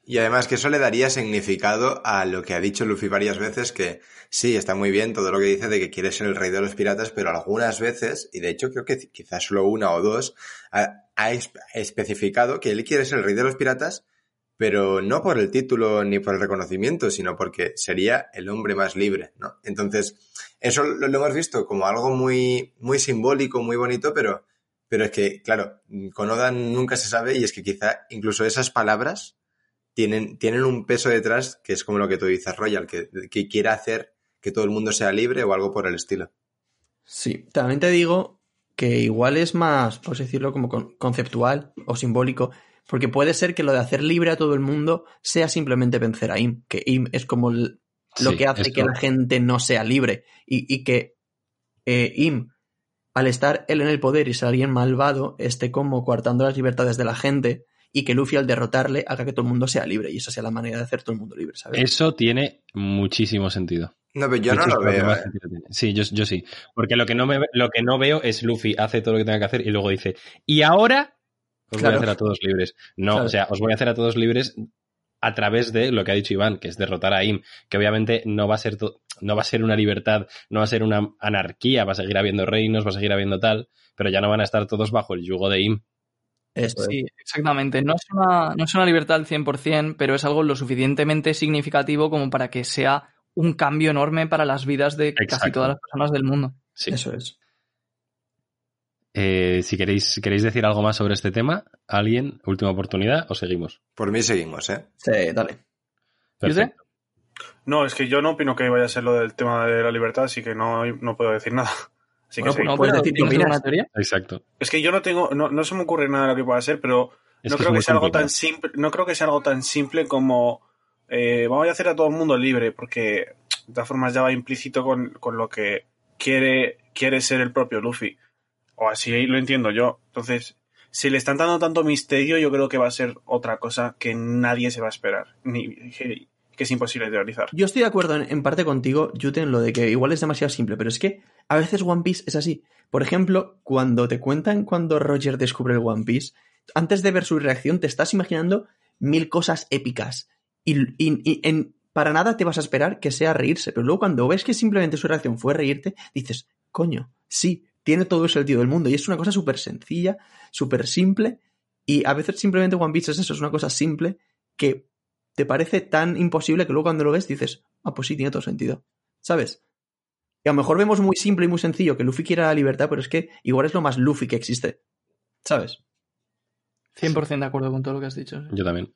Speaker 3: Y además que eso le daría significado a lo que ha dicho Luffy varias veces, que sí, está muy bien todo lo que dice de que quiere ser el rey de los piratas, pero algunas veces, y de hecho creo que quizás solo una o dos, ha, ha es- especificado que él quiere ser el rey de los piratas, pero no por el título ni por el reconocimiento, sino porque sería el hombre más libre, ¿no? Entonces, eso lo, lo hemos visto como algo muy, muy simbólico, muy bonito, pero, pero es que, claro, con Oda nunca se sabe y es que quizá incluso esas palabras tienen, tienen un peso detrás que es como lo que tú dices, Royal, que, que quiere hacer que todo el mundo sea libre o algo por el estilo.
Speaker 6: Sí, también te digo que igual es más, por así decirlo, como con- conceptual o simbólico, porque puede ser que lo de hacer libre a todo el mundo sea simplemente vencer a Im, que Im es como el- lo
Speaker 2: Sí,
Speaker 6: que hace
Speaker 2: esto-
Speaker 6: que la gente no sea libre y, y que eh, Im, al estar él en el poder y ser alguien malvado, esté como coartando las libertades de la gente y que Luffy al derrotarle haga que todo el mundo sea libre y esa sea la manera de hacer todo el mundo libre, ¿sabes?
Speaker 2: Eso tiene muchísimo sentido.
Speaker 3: No, pero yo no lo veo. eh.
Speaker 2: Sí, yo, yo sí. Porque lo que, no me, lo que no veo es Luffy hace todo lo que tenga que hacer y luego dice, y ahora os voy a hacer a todos libres. No,
Speaker 6: Claro.
Speaker 2: o sea, os voy a hacer a todos libres a través de lo que ha dicho Iván, que es derrotar a Im, que obviamente no va a ser no va a ser una libertad, no va a ser una anarquía, va a seguir habiendo reinos, va a seguir habiendo tal, pero ya no van a estar todos bajo el yugo de Im.
Speaker 6: Esto es.
Speaker 4: Sí, exactamente. No es, una, no es una libertad al 100%, pero es algo lo suficientemente significativo como para que sea un cambio enorme para las vidas de casi todas las personas del mundo.
Speaker 2: Sí.
Speaker 6: Eso es.
Speaker 2: Eh, si queréis, queréis decir algo más sobre este tema, alguien, última oportunidad, o seguimos.
Speaker 3: Por mí seguimos, ¿eh?
Speaker 6: Sí, dale.
Speaker 2: Perfecto.
Speaker 5: No, es que yo no opino que vaya a ser lo del tema de la libertad, así que no, no puedo decir nada. Así que
Speaker 6: Bueno,
Speaker 5: sí.
Speaker 4: No,
Speaker 6: ¿Puedes decir
Speaker 4: alguna teoría?
Speaker 2: Exacto.
Speaker 5: Es que yo no tengo, no, no se me ocurre nada de lo que pueda ser, pero
Speaker 2: Es
Speaker 5: no
Speaker 2: que
Speaker 5: creo que sea algo tan simple, no creo que sea algo tan simple como eh, vamos a hacer a todo el mundo libre, porque de todas formas ya va implícito con, con lo que quiere, quiere ser el propio Luffy. O así lo entiendo yo. Entonces, si le están dando tanto misterio, yo creo que va a ser otra cosa que nadie se va a esperar. Ni, que, es imposible teorizar.
Speaker 6: Yo estoy de acuerdo en, en parte contigo, Jute, en lo de que igual es demasiado simple, pero es que a veces One Piece es así. Por ejemplo, cuando te cuentan cuando Roger descubre el One Piece, antes de ver su reacción te estás imaginando mil cosas épicas. Y, y- y en, para nada te vas a esperar que sea reírse, pero luego cuando ves que simplemente su reacción fue reírte, dices, coño, sí, tiene todo el sentido del mundo. Y es una cosa súper sencilla, súper simple, y a veces simplemente One Piece es eso, es una cosa simple que te parece tan imposible que luego cuando lo ves dices, ah, pues sí, tiene todo sentido. ¿Sabes? Y a lo mejor vemos muy simple y muy sencillo que Luffy quiera la libertad, pero es que igual es lo más Luffy que existe. ¿Sabes?
Speaker 4: 100% de acuerdo con todo lo que has dicho.
Speaker 2: Yo también.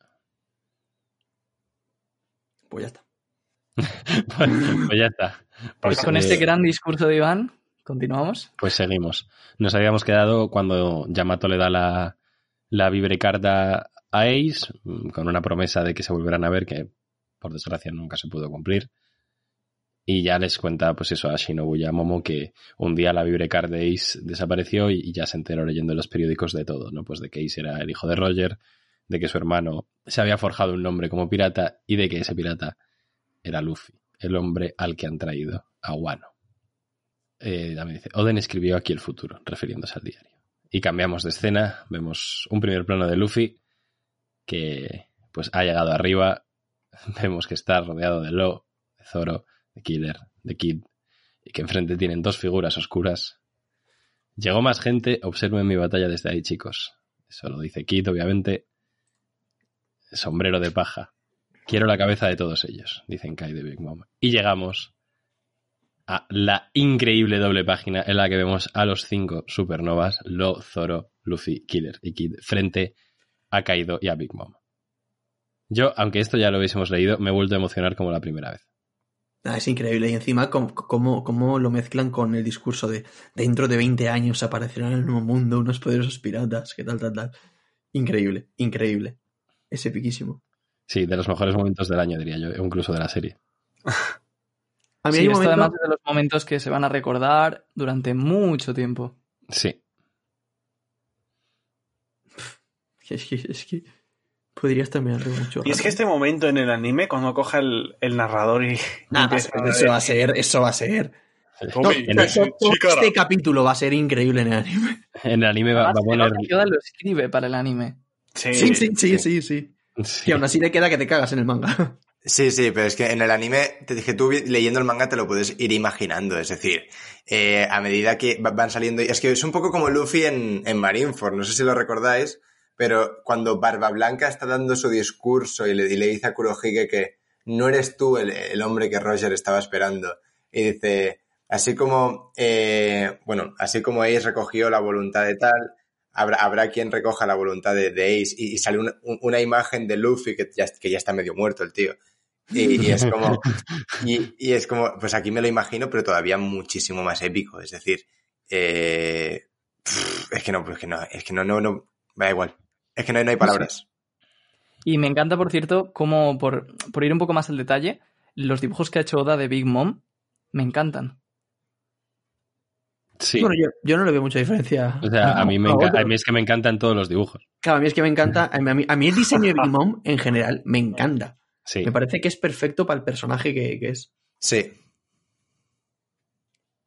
Speaker 6: Pues ya está.
Speaker 2: pues, pues ya está. Pues,
Speaker 4: Con
Speaker 2: eh,
Speaker 4: este gran discurso de Iván, continuamos.
Speaker 2: Pues seguimos. Nos habíamos quedado cuando Yamato le da la, la vibrecarta a Ace, mm, con una promesa de que se volverán a ver, que por desgracia nunca se pudo cumplir. Y ya les cuenta, pues eso, a Shinobu y a Momo que un día la vibrecard de Ace desapareció y, y ya se enteró leyendo en los periódicos de todo, ¿no? Pues de que Ace era el hijo de Roger, de que su hermano se había forjado un nombre como pirata y de que ese pirata era Luffy, el hombre al que han traído a Wano. Eh, también dice, Oden escribió aquí el futuro, refiriéndose al diario. Y cambiamos de escena, vemos un primer plano de Luffy que pues ha llegado arriba, vemos que está rodeado de Lo, de Zoro, de Killer, de Kid, y que enfrente tienen dos figuras oscuras. Llegó más gente, observen mi batalla desde ahí, chicos. Eso lo dice Kid, obviamente. Sombrero de paja. Quiero la cabeza de todos ellos, dicen Kai de Big Mom. Y llegamos a la increíble doble página en la que vemos a los cinco supernovas, Lo, Zoro, Luffy, Killer y Kid, frente a Kaido y a Big Mom. Yo, aunque esto ya lo hubiésemos leído, me he vuelto a emocionar como la primera vez.
Speaker 6: Ah, es increíble. Y encima, cómo, cómo- lo mezclan con el discurso de dentro de 20 años aparecerán en el nuevo mundo unos poderosos piratas, que tal, tal, tal. Increíble, increíble. Es epiquísimo.
Speaker 2: Sí, de los mejores momentos del año, diría yo, o incluso de la serie.
Speaker 6: A mí
Speaker 4: Sí,
Speaker 6: hay
Speaker 4: esto
Speaker 6: momento...
Speaker 4: además es de los momentos que se van a recordar durante mucho tiempo.
Speaker 2: Sí.
Speaker 6: Es que, es que podrías terminar mucho.
Speaker 5: Y es que este momento en el anime, cuando coja el, el narrador y.
Speaker 6: Nah, eso va a ser, eso va a ser. No,
Speaker 2: el-
Speaker 6: este capítulo va a ser increíble en el anime.
Speaker 2: En el anime va, va a poner.
Speaker 4: nota que Oda lo escribe para el anime.
Speaker 5: Sí,
Speaker 6: Sí, sí, sí, sí, sí.
Speaker 2: Sí.
Speaker 6: Y aún así le queda que te cagas en el manga.
Speaker 3: Sí, sí, pero es que en el anime, te dije, tú leyendo el manga te lo puedes ir imaginando, es decir, eh, a medida que va- van saliendo, es que es un poco como Luffy en, en Marineford, no sé si lo recordáis, pero cuando Barba Blanca está dando su discurso y le, y le dice a Kurohige que no eres tú el, el hombre que Roger estaba esperando, y dice, así como, eh, bueno, así como Ace recogió la voluntad de tal, habrá, habrá quien recoja la voluntad de, de Ace, y, y sale una, un- una imagen de Luffy que ya, que ya está medio muerto el tío. Y, y es como, y, y es como, pues aquí me lo imagino, pero todavía muchísimo más épico. Es decir, eh, es que no, pues que no, es que no, no, no, da igual. Es que no, no hay palabras.
Speaker 4: Y me encanta, por cierto, cómo, por, por ir un poco más al detalle, los dibujos que ha hecho Oda de Big Mom me encantan.
Speaker 2: Sí.
Speaker 6: Bueno, yo, yo no le veo mucha diferencia.
Speaker 2: O sea, a mí, me a mí es que me encantan todos los dibujos.
Speaker 6: Claro, a mí es que me encanta. A mí, a mí el diseño de Big Mom en general me encanta.
Speaker 2: Sí.
Speaker 6: Me parece que es perfecto para el personaje que, que es.
Speaker 3: Sí.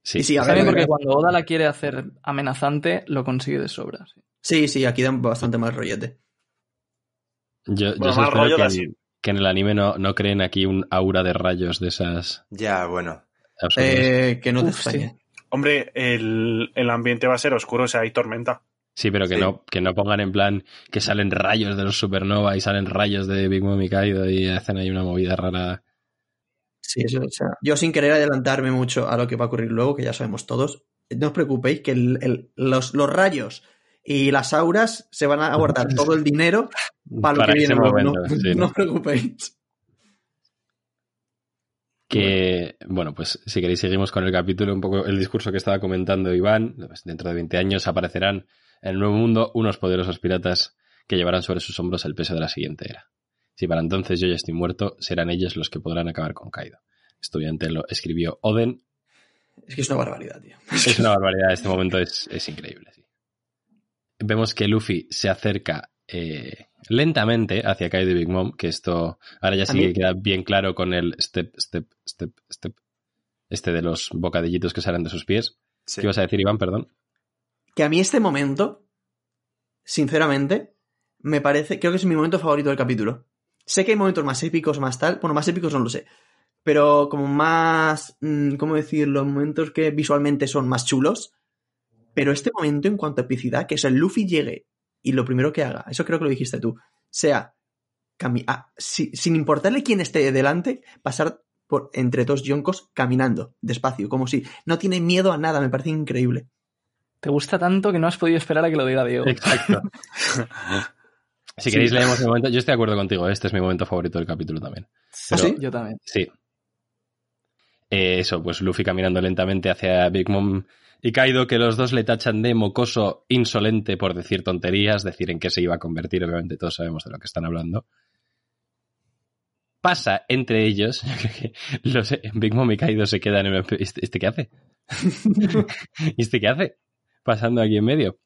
Speaker 2: Sí.
Speaker 6: Y sí,
Speaker 4: bien porque cuando Oda la quiere hacer amenazante, lo consigue de sobra. sí.
Speaker 6: Sí, sí, aquí dan bastante más rollete.
Speaker 2: Yo, yo
Speaker 5: Bueno,
Speaker 2: solo
Speaker 5: más
Speaker 2: espero
Speaker 5: rollo
Speaker 2: que, en, que en el anime no, no creen aquí un aura de rayos de esas
Speaker 3: Ya, bueno.
Speaker 6: Eh, que no te
Speaker 4: Uf.
Speaker 5: Hombre, el, el ambiente va a ser oscuro, o sea, hay tormenta.
Speaker 2: Sí, pero que,
Speaker 3: Sí.
Speaker 2: No, que no pongan en plan que salen rayos de los supernova y salen rayos de Big Mom y Kaido y hacen ahí una movida rara.
Speaker 6: Sí, eso, o sea, yo sin querer adelantarme mucho a lo que va a ocurrir luego, que ya sabemos todos, no os preocupéis que el- el- los, los rayos y las auras se van a guardar todo el dinero para lo
Speaker 2: Para
Speaker 6: que viene luego. No,
Speaker 2: momento, sí,
Speaker 6: no
Speaker 2: ¿no?
Speaker 6: os preocupéis.
Speaker 2: Que, bueno, pues si queréis seguimos con el capítulo, un poco el discurso que estaba comentando Iván. Pues, dentro de 20 años aparecerán en el nuevo mundo unos poderosos piratas que llevarán sobre sus hombros el peso de la siguiente era. Si para entonces yo ya estoy muerto, serán ellos los que podrán acabar con Kaido. Estudiante lo escribió Oden.
Speaker 6: Es que es una barbaridad, tío.
Speaker 2: Es una barbaridad, este momento es, es increíble. sí. Vemos que Luffy se acerca eh, lentamente hacia Kaido y Big Mom, que esto ahora ya sí que queda bien claro con el step, step, step, step, este de los bocadillitos que salen de sus pies.
Speaker 3: Sí.
Speaker 2: ¿Qué ibas a decir, Iván? Perdón.
Speaker 6: Que a mí este momento, sinceramente, me parece, creo que es mi momento favorito del capítulo. Sé que hay momentos más épicos, más tal, bueno, más épicos no lo sé, pero como más, mm, ¿cómo decirlo? Momentos que visualmente son más chulos, pero este momento en cuanto a epicidad, que es el Luffy llegue y lo primero que haga, eso creo que lo dijiste tú, sea, cami- ah, si- sin importarle quién esté delante, pasar por entre dos yoncos caminando, despacio, como si no tiene miedo a nada, me parece increíble.
Speaker 4: Te gusta tanto que no has podido esperar a que lo diga Diego.
Speaker 2: Exacto. si queréis leemos el momento. Yo estoy de acuerdo contigo, este es mi momento favorito del capítulo también.
Speaker 6: ¿Ah, sí?
Speaker 4: Yo también.
Speaker 2: Sí. Eh, eso, pues Luffy caminando lentamente hacia Big Mom y Kaido, que los dos le tachan de mocoso insolente por decir tonterías, decir en qué se iba a convertir, obviamente todos sabemos de lo que están hablando. Pasa entre ellos, los Big Mom y Kaido se quedan en... ¿Este, este qué hace? ¿Y este qué hace? Pasando aquí en medio.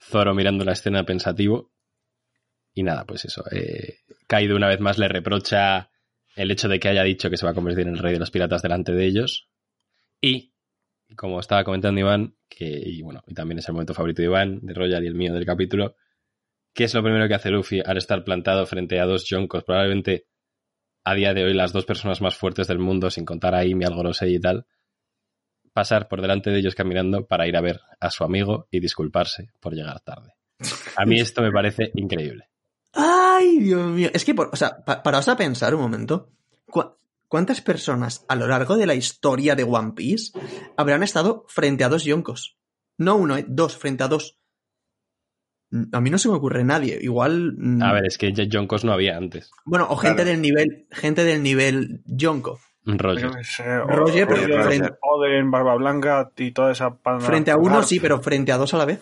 Speaker 2: Zoro mirando la escena pensativo. Y nada, pues eso. Eh, Kaido una vez más le reprocha el hecho de que haya dicho que se va a convertir en el rey de los piratas delante de ellos. Y, como estaba comentando Iván, que, y bueno, y también es el momento favorito de Iván, de Royal y el mío del capítulo, ¿qué es lo primero que hace Luffy al estar plantado frente a dos Yonkos? Probablemente a día de hoy las dos personas más fuertes del mundo, sin contar a Amy, al Gorosei y tal, pasar por delante de ellos caminando para ir a ver a su amigo y disculparse por llegar tarde. A mí esto me parece increíble.
Speaker 6: Ay, Dios mío. Es que, por- o sea, pa- paraos a pensar un momento. ¿Cu- ¿Cuántas personas a lo largo de la historia de One Piece habrán estado frente a dos yonkos? No uno, eh, dos, frente a dos. Mm, A mí no se me ocurre nadie. Igual. mm,
Speaker 2: A ver, es que Yonkos no había antes.
Speaker 6: Bueno, o gente
Speaker 3: Claro.
Speaker 6: del nivel, gente del nivel yonko.
Speaker 2: Roger.
Speaker 6: Roger,
Speaker 3: pero
Speaker 5: Oden,
Speaker 3: frente-
Speaker 5: Oden, Barba Blanca y toda esa panda.
Speaker 6: Frente a uno sí, pero frente a dos a la vez.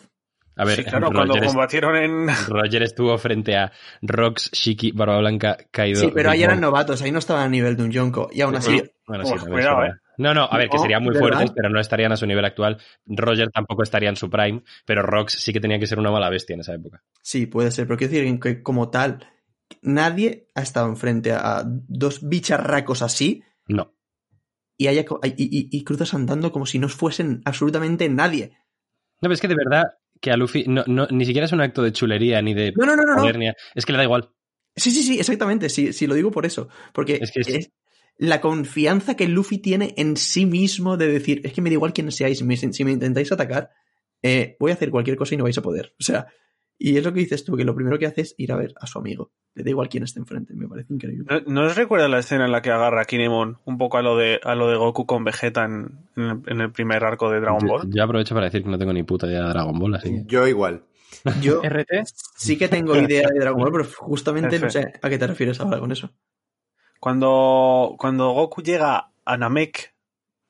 Speaker 2: A ver,
Speaker 5: Sí, claro, cuando
Speaker 2: Roger, es-
Speaker 5: combatieron en.
Speaker 2: Roger estuvo frente a Rox, Shiki, Barba Blanca, Kaido.
Speaker 6: Sí, pero ahí eran novatos, ahí no estaban a nivel de un yonko. Y aún así,
Speaker 2: Bueno, sí,
Speaker 5: Uf,
Speaker 2: es
Speaker 5: cuidado,
Speaker 2: verdad. No, no, a ver, que
Speaker 6: No,
Speaker 2: serían muy
Speaker 6: ¿verdad?
Speaker 2: fuertes, pero no estarían a su nivel actual. Roger tampoco estaría en su prime, pero Rox sí que tenía que ser una mala bestia en esa época.
Speaker 6: Sí, puede ser, pero quiero decir que como tal, nadie ha estado enfrente a dos bicharracos así
Speaker 2: No.
Speaker 6: y, haya, y, y- y cruzas andando como si no fuesen absolutamente nadie.
Speaker 2: No, pero es que de verdad que a Luffy no, no, ni siquiera es un acto de chulería ni de
Speaker 6: No, no, no, no.
Speaker 2: Es que le da igual.
Speaker 6: Sí, sí, sí, exactamente. Sí, sí, lo digo por eso. Porque
Speaker 2: Es que es-
Speaker 6: es la confianza que Luffy tiene en sí mismo de decir, es que me da igual quién seáis, me- si me intentáis atacar, eh, voy a hacer cualquier cosa y no vais a poder. O sea, y es lo que dices tú, que lo primero que hace es ir a ver a su amigo. Le da igual quién esté enfrente, me parece increíble.
Speaker 5: ¿No, no os recuerda la escena en la que agarra a Kinemon un poco a lo de, a lo de Goku con Vegeta en, en el, en el primer arco de Dragon
Speaker 2: Yo,
Speaker 5: Ball?
Speaker 2: yo aprovecho para decir que no tengo ni puta idea de Dragon Ball, así que...
Speaker 3: Yo igual.
Speaker 6: Yo
Speaker 4: RT.
Speaker 6: sí que tengo idea de Dragon Ball, pero justamente no sé a qué te refieres ahora con eso.
Speaker 5: Cuando, cuando Goku llega a Namek,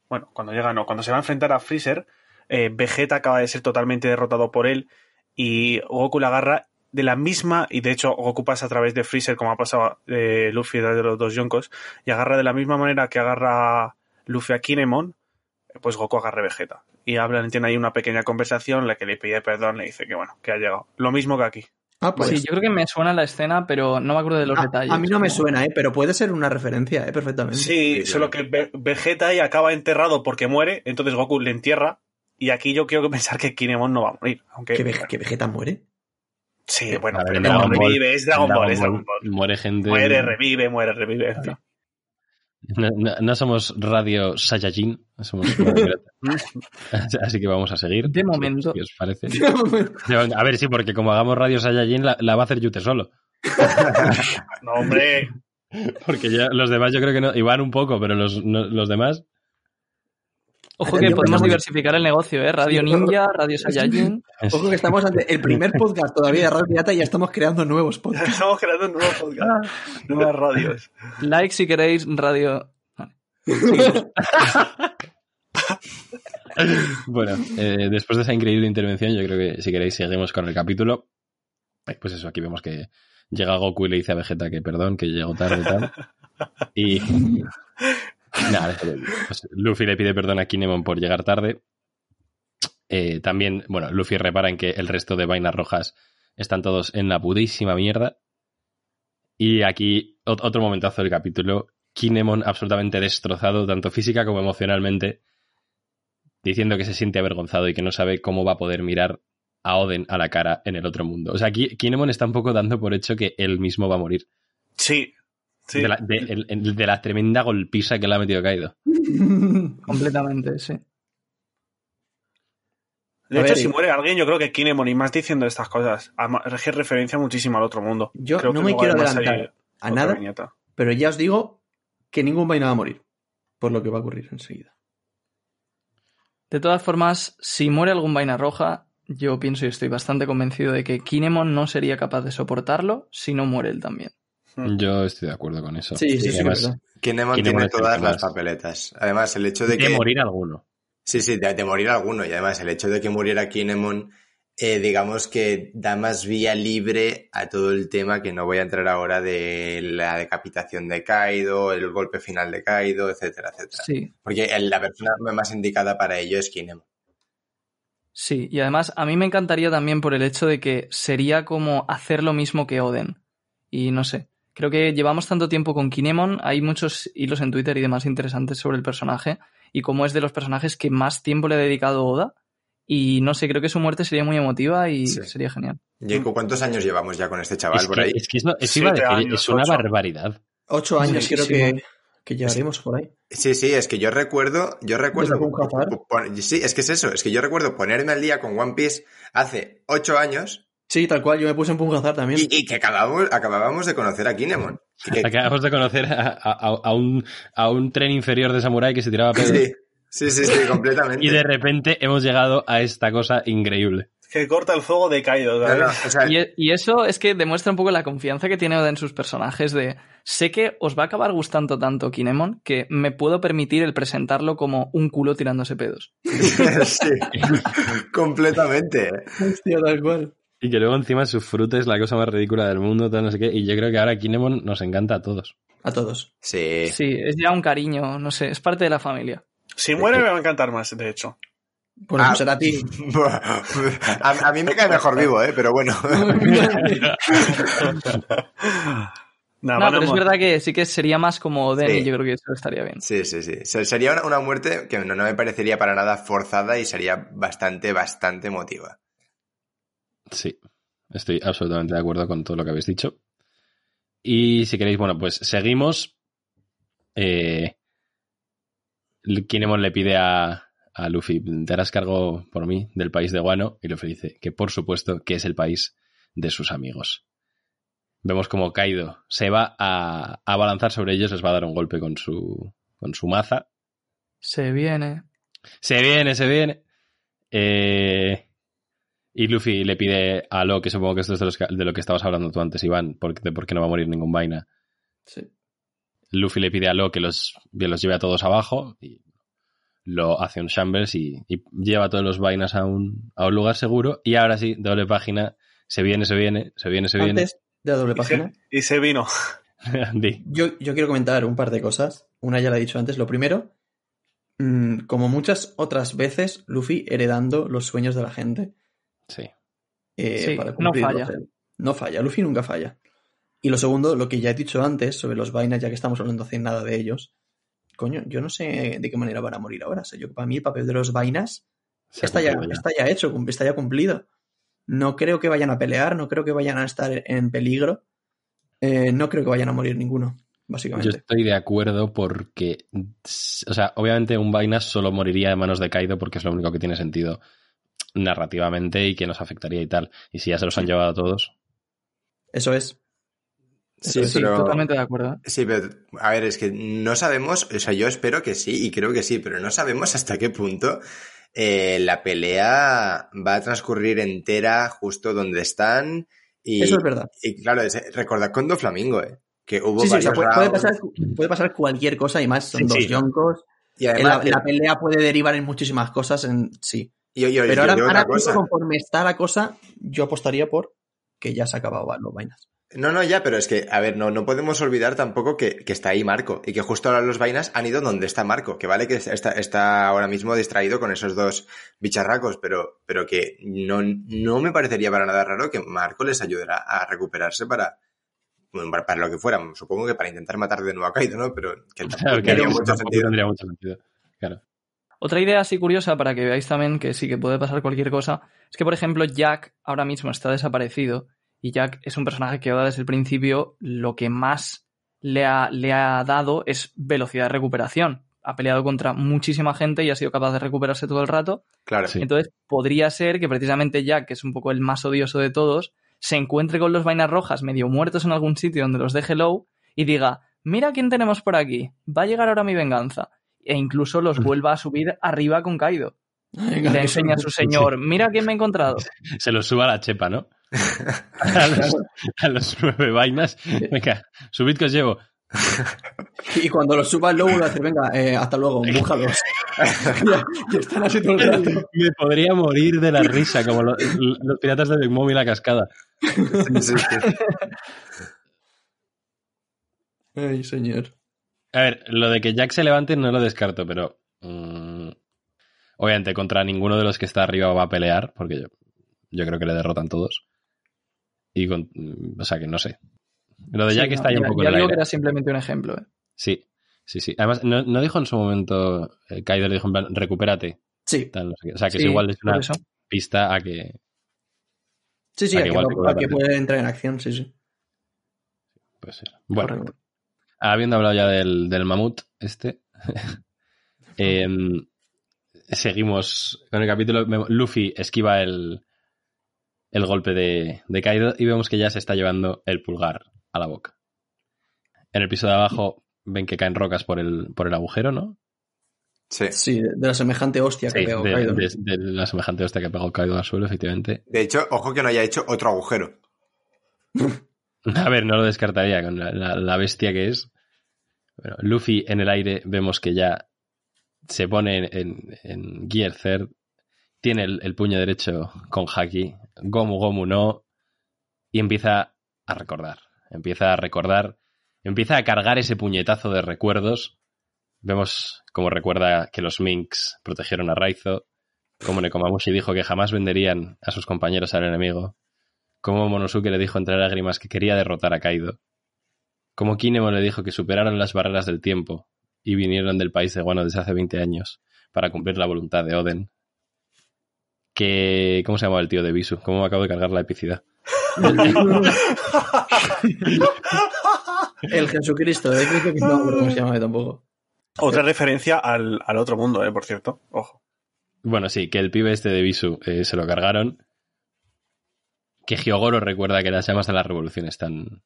Speaker 5: bueno, cuando llega no, cuando se va a enfrentar a Freezer, eh, Vegeta acaba de ser totalmente derrotado por él y Goku la agarra de la misma, y de hecho Goku pasa a través de Freezer como ha pasado eh, Luffy de los dos Yonkos, y agarra de la misma manera que agarra Luffy a Kinemon, pues Goku agarra a Vegeta. Y hablan, tiene ahí una pequeña conversación en la que le pide perdón, le dice que bueno, que ha llegado. Lo mismo que aquí.
Speaker 6: Ah, pues.
Speaker 4: Sí, yo creo que me suena la escena, pero no me acuerdo de los
Speaker 6: a,
Speaker 4: detalles.
Speaker 6: a mí no me suena, ¿eh? pero puede ser una referencia, ¿eh? perfectamente.
Speaker 5: Sí,
Speaker 3: Sí,
Speaker 5: solo que Ve- Vegeta ahí acaba enterrado porque muere, entonces Goku le entierra. Y aquí yo quiero pensar que Kinemon no va a morir. Aunque,
Speaker 6: ¿Que, Ve- que Vegeta muere?
Speaker 5: sí, bueno,
Speaker 2: A ver,
Speaker 5: pero
Speaker 2: en
Speaker 5: no
Speaker 2: Dragon Ball-
Speaker 5: revive, es Dragon Ball, es Dragon Ball.
Speaker 2: Muere gente...
Speaker 5: Muere, revive, muere, revive. fin.
Speaker 2: No, no- no somos Radio Saiyajin, somos Radio Pirata. Así que vamos a seguir.
Speaker 4: De momento.
Speaker 2: ¿Qué os parece? A ver, sí, porque como hagamos Radio Saiyajin, la, la va a hacer Yute solo.
Speaker 5: No, hombre.
Speaker 2: Porque ya los demás yo creo que no. Iván un poco, pero los, no- los demás.
Speaker 4: Ojo que podemos diversificar el negocio, ¿eh? Radio
Speaker 6: Sí,
Speaker 4: Ninja, Radio Saiyajin.
Speaker 6: Ojo que estamos ante el primer podcast todavía de Radio Pirata y ya estamos creando nuevos podcasts.
Speaker 5: Estamos creando un nuevo podcast. Nuevas radios.
Speaker 4: Like si queréis, Radio.
Speaker 2: Bueno, eh, después de esa increíble intervención, yo creo que si queréis seguimos con el capítulo. Eh, Pues eso, aquí vemos que llega Goku y le dice a Vegeta que perdón, que llegó tarde y tal. Y. Nada. Pues Luffy le pide perdón a Kinemon por llegar tarde. Eh, también, bueno, Luffy repara en que el resto de vainas rojas están todos en la pudísima mierda. Y aquí, ot- otro momentazo del capítulo. Kinemon absolutamente destrozado, tanto física como emocionalmente, diciendo que se siente avergonzado y que no sabe cómo va a poder mirar a Oden a la cara en el otro mundo. O sea, aquí Kinemon está un poco dando por hecho que él mismo va a morir.
Speaker 5: Sí. Sí.
Speaker 2: De, la, de- el- el- de la tremenda golpiza que le ha metido Kaido.
Speaker 4: Completamente, sí.
Speaker 5: De
Speaker 6: A
Speaker 5: hecho,
Speaker 6: ver,
Speaker 5: si
Speaker 6: y-
Speaker 5: muere alguien, yo creo que Kinemon, y más diciendo estas cosas, que referencia muchísimo al otro mundo.
Speaker 6: Yo
Speaker 5: Creo
Speaker 6: no
Speaker 5: que
Speaker 6: me quiero
Speaker 5: además
Speaker 6: adelantar a nada,
Speaker 5: viñeta.
Speaker 6: pero ya os digo que ningún vaina va a morir. Por lo que va a ocurrir enseguida.
Speaker 4: De todas formas, si muere algún vaina roja, yo pienso y estoy bastante convencido de que Kinemon no sería capaz de soportarlo si no muere él también.
Speaker 2: Yo estoy de acuerdo con eso.
Speaker 6: Sí, sí, sí,
Speaker 2: además.
Speaker 3: Kinemon
Speaker 2: Kinemon
Speaker 3: tiene todas las papeletas. Además, el hecho de
Speaker 2: de
Speaker 3: que...
Speaker 2: morir alguno.
Speaker 3: Sí, sí, de, de morir alguno. Y además, el hecho de que muriera Kinemon, eh, digamos que da más vía libre a todo el tema que no voy a entrar ahora de la decapitación de Kaido, el golpe final de Kaido, etcétera, etcétera.
Speaker 4: Sí,
Speaker 3: Porque el- la persona más indicada para ello es Kinemon.
Speaker 4: sí. Y además, a mí me encantaría también por el hecho de que sería como hacer lo mismo que Oden. Y no sé. Creo que llevamos tanto tiempo con Kinemon, hay muchos hilos en Twitter y demás interesantes sobre el personaje y cómo es de los personajes que más tiempo le ha dedicado Oda. Y no sé, creo que su muerte sería muy emotiva y
Speaker 3: Sí.
Speaker 4: sería genial.
Speaker 3: Jacob, ¿cuántos años llevamos ya con este chaval
Speaker 2: Es
Speaker 3: por
Speaker 2: que,
Speaker 3: ahí?
Speaker 2: es que es, lo- es que iba a decir,
Speaker 5: años,
Speaker 2: es una
Speaker 5: ocho.
Speaker 2: barbaridad.
Speaker 6: Ocho años
Speaker 4: Sí,
Speaker 6: creo
Speaker 4: sí,
Speaker 6: que, que llegaremos por ahí.
Speaker 3: Sí, sí, es que yo recuerdo, yo recuerdo, sí, es que es eso, es que yo recuerdo ponerme al día con One Piece hace ocho años
Speaker 6: Sí, tal cual, yo me puse en Pungazar también.
Speaker 3: y, y que acabamos, acabábamos de conocer a Kinemon. Que-
Speaker 2: Acabamos de conocer a, a- a un, a un tren inferior de Samurai que se tiraba pedos.
Speaker 3: sí, sí, sí, sí, completamente.
Speaker 2: Y de repente hemos llegado a esta cosa increíble.
Speaker 5: Que corta el fuego de Kaido,
Speaker 3: No,
Speaker 5: ¿sabes?
Speaker 3: no, o sea,
Speaker 4: Y, e- y eso es que demuestra un poco la confianza que tiene Oda en sus personajes de sé que os va a acabar gustando tanto Kinemon que me puedo permitir el presentarlo como un culo tirándose pedos.
Speaker 3: sí, completamente.
Speaker 6: Hostia, tal cual.
Speaker 2: Y que luego encima su fruta es la cosa más ridícula del mundo, tal, no sé qué. Y yo creo que ahora Kinemon nos encanta a todos.
Speaker 6: A todos.
Speaker 3: Sí.
Speaker 4: Sí, es ya un cariño, no sé, es parte de la familia.
Speaker 5: Si muere me va a encantar más, de hecho.
Speaker 6: Bueno,
Speaker 3: Ah.
Speaker 6: pues será a ti.
Speaker 3: a, a mí me cae mejor vivo, ¿eh? Pero bueno.
Speaker 4: No,
Speaker 5: a
Speaker 4: pero es verdad que sí que sería más como Denny,
Speaker 3: Sí.
Speaker 4: yo creo que eso estaría bien.
Speaker 3: Sí, sí, sí. Se- Sería una, una muerte que no, no me parecería para nada forzada y sería bastante, bastante emotiva.
Speaker 2: Sí, estoy absolutamente de acuerdo con todo lo que habéis dicho. Y si queréis, bueno, pues seguimos. Eh, Kinemon le pide a, a Luffy, te harás cargo por mí del país de Guano. Y Luffy dice que por supuesto que es el país de sus amigos. Vemos como Kaido se va a, a balanzar sobre ellos, les va a dar un golpe con su, con su maza.
Speaker 4: Se viene.
Speaker 2: Se viene, se viene. Eh, y Luffy le pide a Lo, que supongo que esto es de, los que- de lo que estabas hablando tú antes, Iván, porque, de por qué no va a morir ningún vaina.
Speaker 6: Sí.
Speaker 2: Luffy le pide a Lo que los, que los lleve a todos abajo y lo hace un Chambers y, y lleva a todos los vainas a un, a un lugar seguro. Y ahora sí, doble página, se viene, se viene, se viene, se viene.
Speaker 6: Antes de la doble
Speaker 5: y,
Speaker 6: página,
Speaker 5: se, y se vino.
Speaker 6: Yo, yo quiero comentar un par de cosas. Una ya la he dicho antes. Lo primero, mm, como muchas otras veces, Luffy heredando los sueños de la gente.
Speaker 2: Sí.
Speaker 6: eh,
Speaker 4: Sí,
Speaker 6: para
Speaker 4: no falla.
Speaker 6: No falla, Luffy nunca falla. Y lo segundo, lo que ya he dicho antes sobre los vainas, ya que estamos hablando hace nada de ellos. Coño, yo no sé de qué manera van a morir ahora. O sea, yo, para mí el papel de los vainas está ya, está ya hecho, está ya cumplido. No creo que vayan a pelear, no creo que vayan a estar en peligro. Eh, no creo que vayan a morir ninguno,
Speaker 2: Yo
Speaker 6: básicamente.
Speaker 2: estoy de acuerdo porque, o sea, obviamente un Vainas solo moriría de manos de Kaido porque es lo único que tiene sentido narrativamente y que nos afectaría y tal. Y si ya se los han llevado a todos,
Speaker 6: Eso es.
Speaker 3: Sí,
Speaker 4: Sí,
Speaker 3: pero-
Speaker 4: totalmente de acuerdo.
Speaker 3: Sí, pero a ver, es que no sabemos, o sea, yo espero que sí y creo que sí, pero no sabemos hasta qué punto eh, la pelea va a transcurrir entera justo donde están. Y,
Speaker 6: Eso es verdad.
Speaker 3: y claro, es- recordad con Doflamingo, ¿eh? Que hubo
Speaker 6: Sí, sí, o sea, puede, pasar, puede pasar cualquier cosa y más son
Speaker 3: Sí,
Speaker 6: dos
Speaker 3: sí.
Speaker 6: yonkos.
Speaker 3: y además,
Speaker 6: La, la pelea puede derivar en muchísimas cosas, en sí.
Speaker 3: Y- y- y-
Speaker 6: Pero
Speaker 3: yo
Speaker 6: ahora,
Speaker 3: cosa.
Speaker 6: conforme está la cosa, yo apostaría por que ya se acabado los vainas.
Speaker 3: No, no, ya, pero es que, a ver, no, no podemos olvidar tampoco que, que está ahí Marco y que justo ahora los vainas han ido donde está Marco, que vale que está, está ahora mismo distraído con esos dos bicharracos, pero, pero que no, no me parecería para nada raro que Marco les ayudara a recuperarse para, bueno, para, para lo que fuera. Supongo que para intentar matar de nuevo a Kaido, ¿no? Pero que tampoco
Speaker 2: claro, que
Speaker 3: tendría
Speaker 2: no-
Speaker 3: mucho
Speaker 2: tampoco
Speaker 3: sentido.
Speaker 2: tendría mucho sentido. Claro.
Speaker 4: Otra idea así curiosa para que veáis también que sí que puede pasar cualquier cosa es que, por ejemplo, Jack ahora mismo está desaparecido y Jack es un personaje que ahora desde el principio lo que más le ha, le ha dado es velocidad de recuperación. Ha peleado contra muchísima gente y ha sido capaz de recuperarse todo el rato.
Speaker 3: Claro.
Speaker 2: Sí.
Speaker 4: Entonces podría ser que precisamente Jack, que es un poco el más odioso de todos, se encuentre con los vainas rojas medio muertos en algún sitio donde los deje low y diga, mira quién tenemos por aquí, va a llegar ahora mi venganza. E incluso los vuelva a subir arriba con Kaido. Y le enseña a su señor, mira quién me he encontrado.
Speaker 2: Se los suba a la chepa, ¿no? a, los, a los nueve vainas. Venga, subid que os llevo.
Speaker 6: Y cuando los suba luego vuelve a decir, venga, eh, hasta luego, bújalos. y están así todo el rato.
Speaker 2: Me podría morir de la risa, como lo- los, piratas de Big Mom y la cascada.
Speaker 3: Sí, sí, sí.
Speaker 6: Ay, señor.
Speaker 2: A ver, lo de que Jack se levante no lo descarto, pero. mm, obviamente, contra ninguno de los que está arriba va a pelear, porque yo, yo creo que le derrotan todos. Y con, o sea que no sé. Lo de
Speaker 4: Sí,
Speaker 2: Jack
Speaker 4: no,
Speaker 2: está ahí
Speaker 4: ya,
Speaker 2: un poco
Speaker 4: ya
Speaker 2: el
Speaker 4: digo que era simplemente un ejemplo. ¿eh?
Speaker 2: Sí, sí, sí. Además, no, no dijo en su momento, eh, Kaido le dijo en plan, recupérate.
Speaker 6: Sí,
Speaker 2: tal, no sé qué. O sea que
Speaker 4: Sí,
Speaker 2: es igual es una pista a que.
Speaker 6: sí, sí, a
Speaker 2: que
Speaker 6: lo-
Speaker 2: puede
Speaker 6: a que
Speaker 2: aparecer.
Speaker 6: puede entrar en acción, sí, sí.
Speaker 2: Pues ser. Bueno,
Speaker 6: Correcto.
Speaker 2: Habiendo hablado ya del, del mamut, este. em, seguimos con el capítulo. Luffy esquiva el, el golpe de, de Kaido y vemos que ya se está llevando el pulgar a la boca. En el piso de abajo ven que caen rocas por el, por el agujero, ¿no?
Speaker 3: Sí.
Speaker 6: Sí, de la semejante hostia que pegó
Speaker 2: de,
Speaker 6: Kaido.
Speaker 2: de- de la semejante hostia que pegó Kaido al suelo, efectivamente.
Speaker 3: De hecho, ojo que no haya hecho otro agujero.
Speaker 2: A ver, no lo descartaría con la, la- bestia que es. Bueno, Luffy en el aire vemos que ya se pone en, en, Gear Third tiene el, el puño derecho con Haki, Gomu Gomu no, y empieza a recordar. Empieza a recordar, empieza a cargar ese puñetazo de recuerdos. Vemos cómo recuerda que los Minks protegieron a Raizo, cómo Nekomamushi dijo que jamás venderían a sus compañeros al enemigo, cómo Monosuke le dijo entre lágrimas que quería derrotar a Kaido, cómo Kinemon le dijo que superaron las barreras del tiempo y vinieron del país de Guano desde hace 20 años para cumplir la voluntad de Oden. Que, ¿Cómo se llamaba el tío de Bisu? ¿Cómo me acabo de cargar la epicidad?
Speaker 6: El Jesucristo, ¿eh? Creo que no me acuerdo cómo se llama tampoco.
Speaker 5: Otra referencia al, al otro mundo, eh, por cierto. Ojo.
Speaker 2: Bueno, sí, que el pibe este de Bisu eh, se lo cargaron. Que Hyogoro recuerda que las llamas de la revolución están,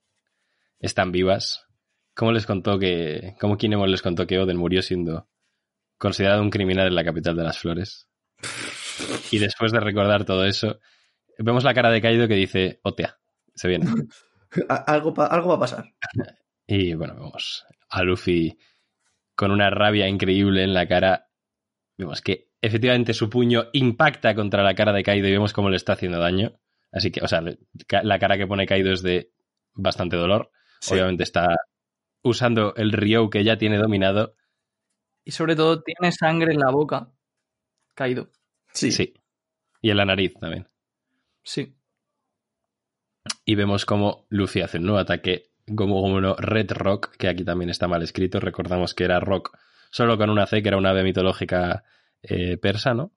Speaker 2: están vivas. ¿Cómo les contó que. ¿Cómo Kinemon les contó que Oden murió siendo considerado un criminal en la capital de las flores? Y después de recordar todo eso, vemos la cara de Kaido que dice, Otea, se viene.
Speaker 6: Algo, algo va a pasar.
Speaker 2: Y bueno, vemos a Luffy con una rabia increíble en la cara. Vemos que efectivamente su puño impacta contra la cara de Kaido y vemos cómo le está haciendo daño. Así que, o sea, la cara que pone Kaido es de bastante dolor.
Speaker 3: Sí.
Speaker 2: Obviamente está usando el Ryou que ya tiene dominado.
Speaker 4: Y sobre todo tiene sangre en la boca. Caído.
Speaker 6: Sí.
Speaker 2: Sí. Y en la nariz también.
Speaker 4: Sí.
Speaker 2: Y vemos cómo Luffy hace un nuevo ataque como, como no, Red Rock, que aquí también está mal escrito. Recordamos que era Rock solo con una C, que era una ave mitológica eh, persa, ¿no?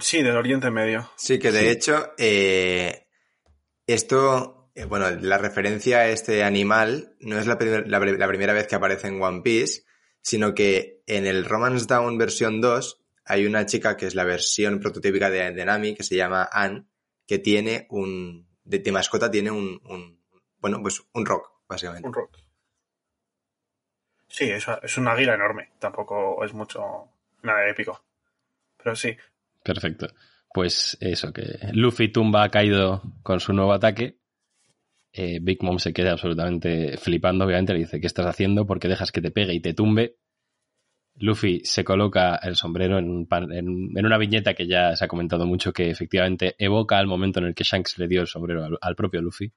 Speaker 5: Sí, del Oriente Medio.
Speaker 3: Sí, que de
Speaker 2: Sí.
Speaker 3: hecho, eh, esto, eh, bueno, la referencia a este animal no es la, primer- la pri- la primera vez que aparece en One Piece, sino que en el Romance Down versión 2 hay una chica que es la versión prototípica de, de Nami, que se llama Anne, que tiene un, de, de mascota tiene un, un- bueno, pues un rock, básicamente.
Speaker 5: Un rock. Sí, es, es un águila enorme. Tampoco es mucho. Nada épico. Pero sí.
Speaker 2: Perfecto. Pues eso, que Luffy tumba a Kaido con su nuevo ataque. Eh, Big Mom se queda absolutamente flipando, obviamente, le dice, ¿qué estás haciendo? Porque dejas que te pegue y te tumbe. Luffy se coloca el sombrero en, una viñeta que ya se ha comentado mucho, que efectivamente evoca al momento en el que Shanks le dio el sombrero al, propio Luffy.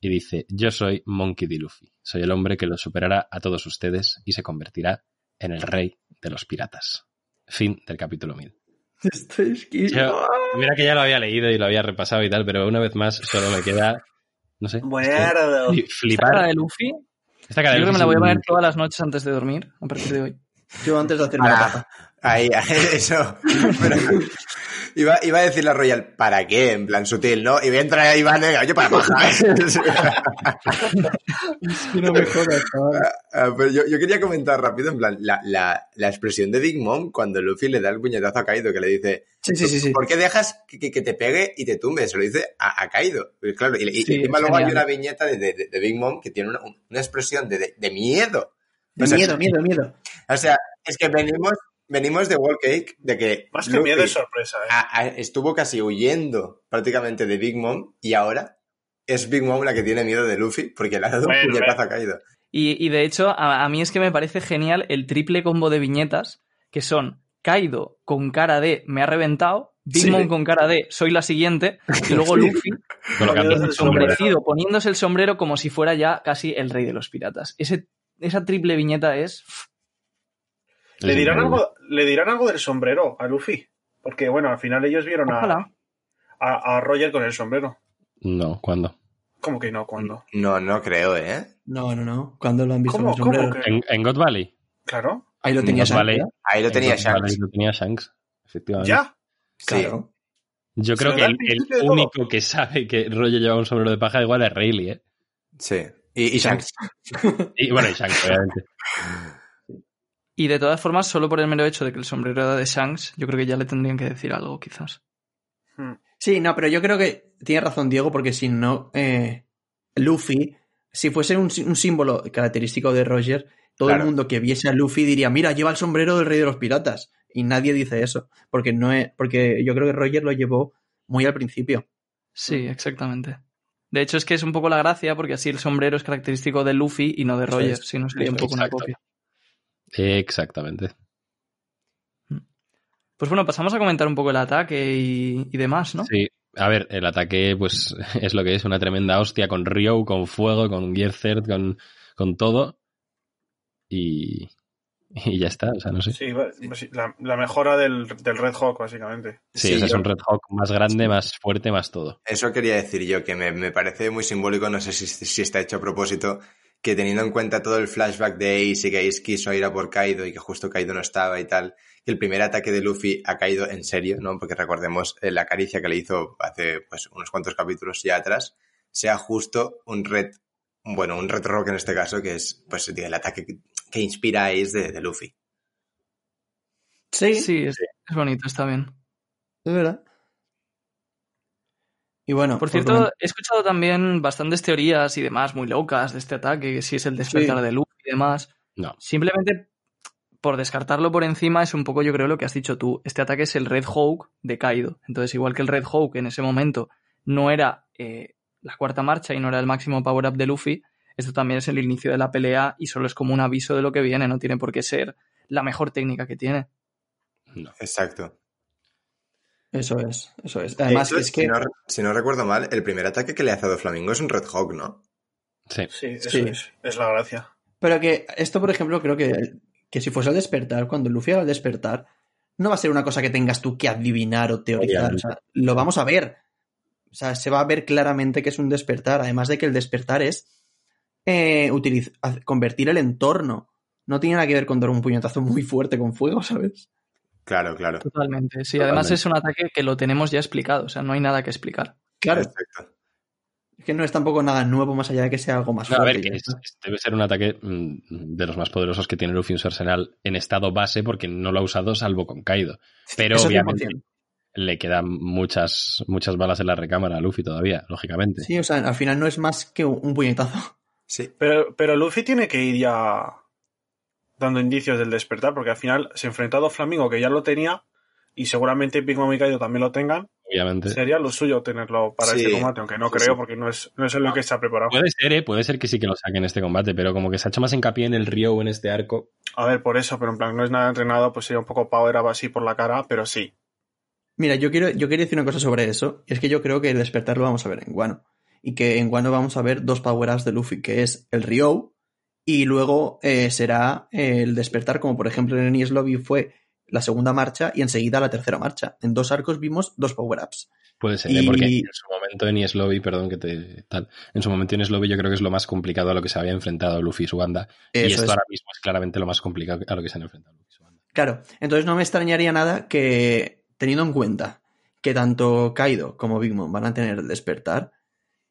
Speaker 2: Y dice, yo soy Monkey D. Luffy. Soy el hombre que los superará a todos ustedes y se convertirá en el rey de los piratas. Fin del capítulo 1000. Yo- mira que ya lo había leído y lo había repasado y tal, pero una vez más solo me queda, no sé,
Speaker 5: Muerdo.
Speaker 2: fli-
Speaker 4: Esta cara
Speaker 2: flipar.
Speaker 4: de Luffy,
Speaker 2: Esta cara de
Speaker 4: yo creo que me la voy a poner todas las noches antes de dormir, a partir de hoy.
Speaker 6: Yo antes de hacerme la
Speaker 3: Ah,
Speaker 6: paja.
Speaker 3: ahí, ahí, eso. Pero iba, iba a decir la Royal, ¿para qué? En plan sutil, ¿no? Y voy a entrar ahí, Iván, venga, yo para paja.
Speaker 6: Que no me jodas, chaval.
Speaker 3: Ah, pero yo, yo quería comentar rápido, en plan, la, la, la expresión de Big Mom cuando Luffy le da el puñetazo a Kaido, que le dice,
Speaker 6: Sí, sí, sí.
Speaker 3: ¿por qué dejas que, que- que te pegue y te tumbe? Se lo dice a, a Kaido. Y claro, y, y encima
Speaker 4: es
Speaker 3: luego hay una viñeta de, de- de Big Mom que tiene una, una expresión de, de- de miedo.
Speaker 6: De
Speaker 3: O sea,
Speaker 6: miedo, miedo, miedo.
Speaker 3: O sea, es que venimos, venimos de Wall Cake, de que
Speaker 5: Más que
Speaker 3: Luffy
Speaker 5: miedo es sorpresa, ¿eh?
Speaker 3: a- a- estuvo casi huyendo prácticamente de Big Mom y ahora es Big Mom la que tiene miedo de Luffy porque le ha dado
Speaker 5: Bueno,
Speaker 3: un puñetazo a Kaido.
Speaker 4: Y, y de hecho, a, a mí es que me parece genial el triple combo de viñetas, que son Kaido con cara de me ha reventado, Big
Speaker 6: Sí.
Speaker 4: Mom con cara de soy la siguiente, y luego Luffy
Speaker 2: colocando
Speaker 5: Poniéndose
Speaker 2: el
Speaker 5: el
Speaker 2: sombrero.
Speaker 4: sombrecido, poniéndose el sombrero como si fuera ya casi el rey de los piratas. Ese, esa triple viñeta es...
Speaker 5: ¿Le dirán, algo, ¿Le dirán algo del sombrero a Luffy? Porque, bueno, al final ellos vieron a, a, a Roger con el sombrero.
Speaker 2: No, ¿cuándo?
Speaker 5: ¿Cómo que no? ¿Cuándo?
Speaker 3: No, no creo, ¿eh?
Speaker 6: No, no, no. ¿Cuándo lo han visto
Speaker 5: ¿Cómo,
Speaker 6: con el
Speaker 5: cómo
Speaker 6: sombrero?
Speaker 5: que?
Speaker 2: En, en God Valley.
Speaker 5: Claro.
Speaker 6: Ahí lo tenía Shanks.
Speaker 3: Ahí lo
Speaker 2: En
Speaker 3: tenía
Speaker 2: God Valley
Speaker 3: Shanks.
Speaker 2: lo tenía Shanks, efectivamente.
Speaker 5: ¿Ya?
Speaker 3: Sí.
Speaker 6: Claro.
Speaker 2: Yo
Speaker 5: Se
Speaker 2: creo que el, único que sabe que Roger lleva un sombrero de paja igual es Rayleigh, ¿eh?
Speaker 3: Sí. Y, y Shanks.
Speaker 2: Y bueno, y Shanks, obviamente.
Speaker 4: Y de todas formas, solo por el mero hecho de que el sombrero era de Shanks, yo creo que ya le tendrían que decir algo, quizás.
Speaker 5: Hmm.
Speaker 6: Sí, no, pero yo creo que tiene razón Diego, porque si no, eh, Luffy, si fuese un, sí- un símbolo característico de Roger, todo
Speaker 3: Claro.
Speaker 6: el mundo que viese a Luffy diría, mira, lleva el sombrero del rey de los piratas. Y nadie dice eso, porque no es, porque yo creo que Roger lo llevó muy al principio.
Speaker 4: Sí, exactamente. De hecho, es que es un poco la gracia, porque así el sombrero es característico de Luffy y no de Roger,
Speaker 6: es.
Speaker 4: si no sería un poco una copia.
Speaker 2: Exactamente.
Speaker 6: Pues
Speaker 4: Pues bueno, pasamos a comentar un poco el ataque y, y demás, ¿no?
Speaker 2: Sí. A ver, el ataque, pues, es lo que es, una tremenda hostia con Ryo, con fuego, con Gearzert, con, con todo. Y, y ya está, o sea, no sé.
Speaker 5: Sí, pues la, la mejora del, del Red Hawk, básicamente.
Speaker 2: Sí, sea, es un Red Hawk más grande, más fuerte, más todo.
Speaker 3: Eso quería decir yo, que me, me parece muy simbólico, no sé si, si está hecho a propósito, que teniendo en cuenta todo el flashback de Ace y que Ace quiso ir a por Kaido y que justo Kaido no estaba y tal, que el primer ataque de Luffy ha caído en serio, ¿no? Porque recordemos eh, la caricia que le hizo hace pues unos cuantos capítulos ya atrás, sea justo un red, bueno, un red rock en este caso, que es pues el ataque que, que inspira a Ace de, de Luffy.
Speaker 6: Sí,
Speaker 4: Sí, es, es bonito, está bien.
Speaker 6: es verdad. Y bueno,
Speaker 4: Por cierto, he escuchado también bastantes teorías y demás muy locas de este ataque, que si es el despertar
Speaker 6: Sí.
Speaker 4: de Luffy y demás.
Speaker 2: No.
Speaker 4: Simplemente por descartarlo por encima es un poco yo creo lo que has dicho tú. Este ataque es el Red Hawk de Kaido. Entonces igual que el Red Hawk en ese momento no era eh, la cuarta marcha y no era el máximo power up de Luffy, esto también es el inicio de la pelea y solo es como un aviso de lo que viene, no tiene por qué ser la mejor técnica que tiene.
Speaker 2: No.
Speaker 3: Exacto.
Speaker 6: Eso es, eso es. Además, es que...
Speaker 3: si, no, si no recuerdo mal, el primer ataque que le hace a Flamingo es un Red Hawk, ¿no?
Speaker 2: Sí.
Speaker 5: Sí, eso
Speaker 6: Sí.
Speaker 5: Es, es la gracia.
Speaker 6: Pero que esto, por ejemplo, creo que, que si fuese al despertar, cuando Luffy haga el despertar, no va a ser una cosa que tengas tú que adivinar o teorizar. O sea, lo vamos a ver. O sea, se va a ver claramente que es un despertar. Además de que el despertar es eh, convertir el entorno. No tiene nada que ver con dar un puñetazo muy fuerte con fuego, ¿sabes?
Speaker 3: Claro, claro.
Speaker 4: Totalmente. Sí, además es un ataque que lo tenemos ya explicado, o sea, no hay nada que explicar.
Speaker 6: Claro,
Speaker 3: Exacto.
Speaker 6: es que no es tampoco nada nuevo más allá de que sea algo más
Speaker 2: No, a
Speaker 6: fuerte.
Speaker 2: ver, que es- debe ser un ataque mm, de los más poderosos que tiene Luffy en su arsenal en estado base porque no lo ha usado salvo con Kaido. Pero
Speaker 6: Eso
Speaker 2: obviamente
Speaker 6: 100%.
Speaker 2: le quedan muchas, muchas balas en la recámara a Luffy todavía, lógicamente.
Speaker 6: Sí, o sea, al final no es más que un un puñetazo.
Speaker 3: Sí.
Speaker 5: Pero, pero Luffy tiene que ir ya dando indicios del despertar, porque al final se enfrentó a dos Flamingo que ya lo tenía, y seguramente Big Mom y Kaido también lo tengan.
Speaker 2: Obviamente.
Speaker 5: Sería lo suyo tenerlo para
Speaker 3: Sí.
Speaker 5: este combate, aunque no
Speaker 3: Sí,
Speaker 5: creo,
Speaker 3: sí.
Speaker 5: porque no es, no es en lo que está preparado.
Speaker 2: Puede ser, ¿eh? Puede ser que sí que lo saquen en este combate, pero como que se ha hecho más hincapié en el Ryo en este arco.
Speaker 5: A ver, por eso, pero en plan, no es nada entrenado, pues sería un poco power up así por la cara, pero sí.
Speaker 6: Mira, yo quiero, yo quería decir una cosa sobre eso, y es que yo creo que el despertar lo vamos a ver en Guano. Y que en Guano vamos a ver dos power-ups de Luffy, que es el Ryo, y luego eh, será el despertar, como por ejemplo en Enies Lobby fue la segunda marcha y enseguida la tercera marcha. En dos arcos vimos dos power-ups.
Speaker 2: Puede ser, ¿eh? Porque en su momento en Ies Lobby, perdón que te tal, en su momento en Ies Lobby yo creo que es lo más complicado a lo que se había enfrentado Luffy y su banda. y esto
Speaker 6: es.
Speaker 2: ahora mismo es claramente lo más complicado a lo que se han enfrentado Luffy y su banda.
Speaker 6: Claro, entonces no me extrañaría nada que, teniendo en cuenta que tanto Kaido como Big Mom van a tener el despertar,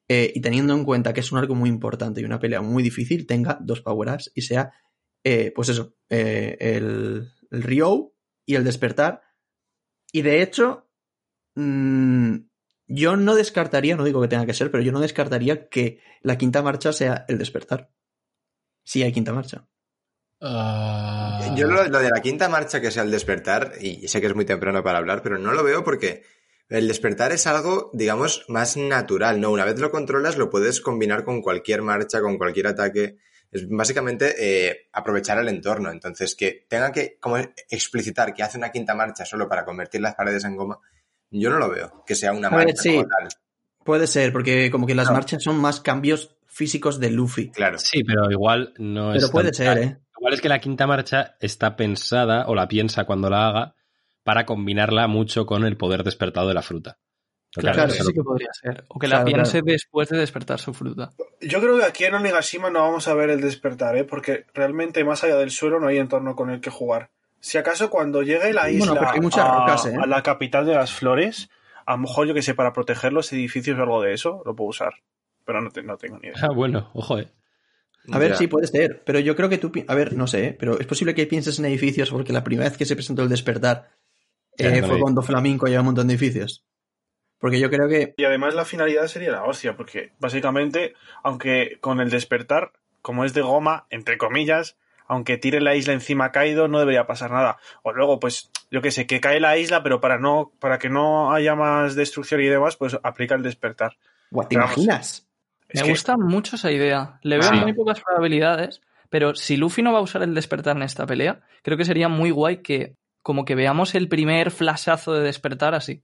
Speaker 6: eh, y teniendo en cuenta que es un arco muy importante y una pelea muy difícil, tenga dos power-ups y sea, eh, pues eso, eh, el, el Ryo y el despertar. Y de hecho, mm, yo no descartaría, no digo que tenga que ser, pero yo no descartaría que la quinta marcha sea el despertar. Si hay quinta marcha.
Speaker 2: Ah.
Speaker 3: Yo lo, lo de la quinta marcha que sea el despertar, y sé que es muy temprano para hablar, pero no lo veo porque el despertar es algo, digamos, más natural, ¿no? Una vez lo controlas, lo puedes combinar con cualquier marcha, con cualquier ataque. Es básicamente eh, aprovechar el entorno. Entonces, que tenga que como explicitar que hace una quinta marcha solo para convertir las paredes en goma, yo no lo veo, que sea una
Speaker 6: ver,
Speaker 3: marcha
Speaker 6: sí.
Speaker 3: como tal.
Speaker 6: Puede ser, porque como que las
Speaker 3: No.
Speaker 6: marchas son más cambios físicos de Luffy.
Speaker 3: Claro.
Speaker 2: Sí, pero igual no es.
Speaker 6: Pero puede
Speaker 2: tan-
Speaker 6: ser, ¿eh?
Speaker 2: Igual es que la quinta marcha está pensada, o la piensa cuando la haga, para combinarla mucho con el poder despertado de la fruta.
Speaker 4: Claro,
Speaker 6: Claro,
Speaker 4: eso sí que podría ser. O que
Speaker 6: Claro,
Speaker 4: la piense
Speaker 6: claro.
Speaker 4: después de despertar su fruta.
Speaker 5: Yo creo que aquí en Onigashima no vamos a ver el despertar, ¿eh? porque realmente más allá del suelo no hay entorno con el que jugar. Si acaso cuando llegue la isla
Speaker 6: pero hay muchas
Speaker 5: a,
Speaker 6: rocas, ¿eh?
Speaker 5: a la capital de las flores, a lo mejor yo que sé, para proteger los edificios o algo de eso, lo puedo usar. Pero no, te- no tengo ni idea.
Speaker 2: Ah, bueno, ojo, eh.
Speaker 6: A ver,
Speaker 3: Ya.
Speaker 6: sí, puede ser. Pero yo creo que tú. A ver, no sé, ¿eh? pero es posible que pienses en edificios porque la primera vez que se presentó el despertar eh, fue cuando Flamenco lleva un montón de edificios. Porque yo creo que.
Speaker 5: Y además la finalidad sería la hostia, porque básicamente, aunque con el despertar, como es de goma, entre comillas, aunque tire la isla encima a Kaido, no debería pasar nada. O luego, pues, yo que sé, que cae la isla, pero para no, para que no haya más destrucción y demás, pues aplica el despertar.
Speaker 6: Guau, ¿Te
Speaker 5: Pero
Speaker 6: imaginas?
Speaker 4: Me
Speaker 5: que-
Speaker 4: gusta mucho esa idea. Le veo
Speaker 2: Sí.
Speaker 4: muy pocas probabilidades, pero si Luffy no va a usar el despertar en esta pelea, creo que sería muy guay que como que veamos el primer flashazo de despertar así.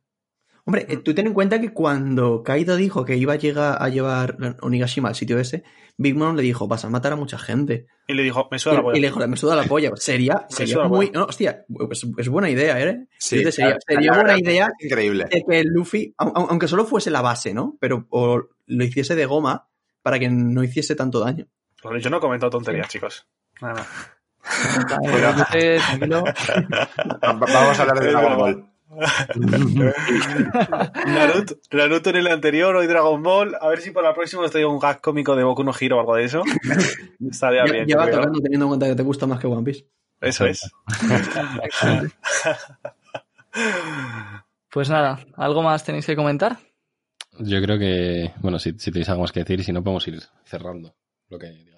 Speaker 6: Hombre, eh, tú ten en cuenta que cuando Kaido dijo que iba a llegar a llevar Onigashima al sitio ese, Big Mom le dijo, vas a matar a mucha gente.
Speaker 5: Y le dijo, me suda la polla.
Speaker 6: y le dijo, me suda la polla. Sería, sería muy... No, hostia, pues, es buena idea, ¿eh?
Speaker 3: Sí,
Speaker 6: Yo te- sería,
Speaker 3: claro,
Speaker 6: sería buena
Speaker 3: verdad,
Speaker 6: idea
Speaker 3: Increíble.
Speaker 6: de que Luffy, au- au- aunque solo fuese la base, ¿no? Pero o lo hiciese de goma para que no hiciese tanto daño.
Speaker 5: Yo no he comentado tonterías, chicos. Nada,
Speaker 4: tranquilo.
Speaker 3: Vamos a hablar de Dragon. Ball.
Speaker 5: Naruto, Naruto en el anterior, hoy Dragon Ball. A ver si por la próxima os traigo un gag cómico de Boku no Hero o algo de eso. Estaría bien.
Speaker 6: ya
Speaker 5: yo
Speaker 6: va
Speaker 5: creo.
Speaker 6: tocando teniendo en cuenta que te gusta más que One Piece.
Speaker 5: Eso es.
Speaker 4: Pues nada, ¿algo más tenéis que comentar?
Speaker 2: Yo creo que, bueno, si, si tenéis algo más que decir, y si no, podemos ir cerrando lo que.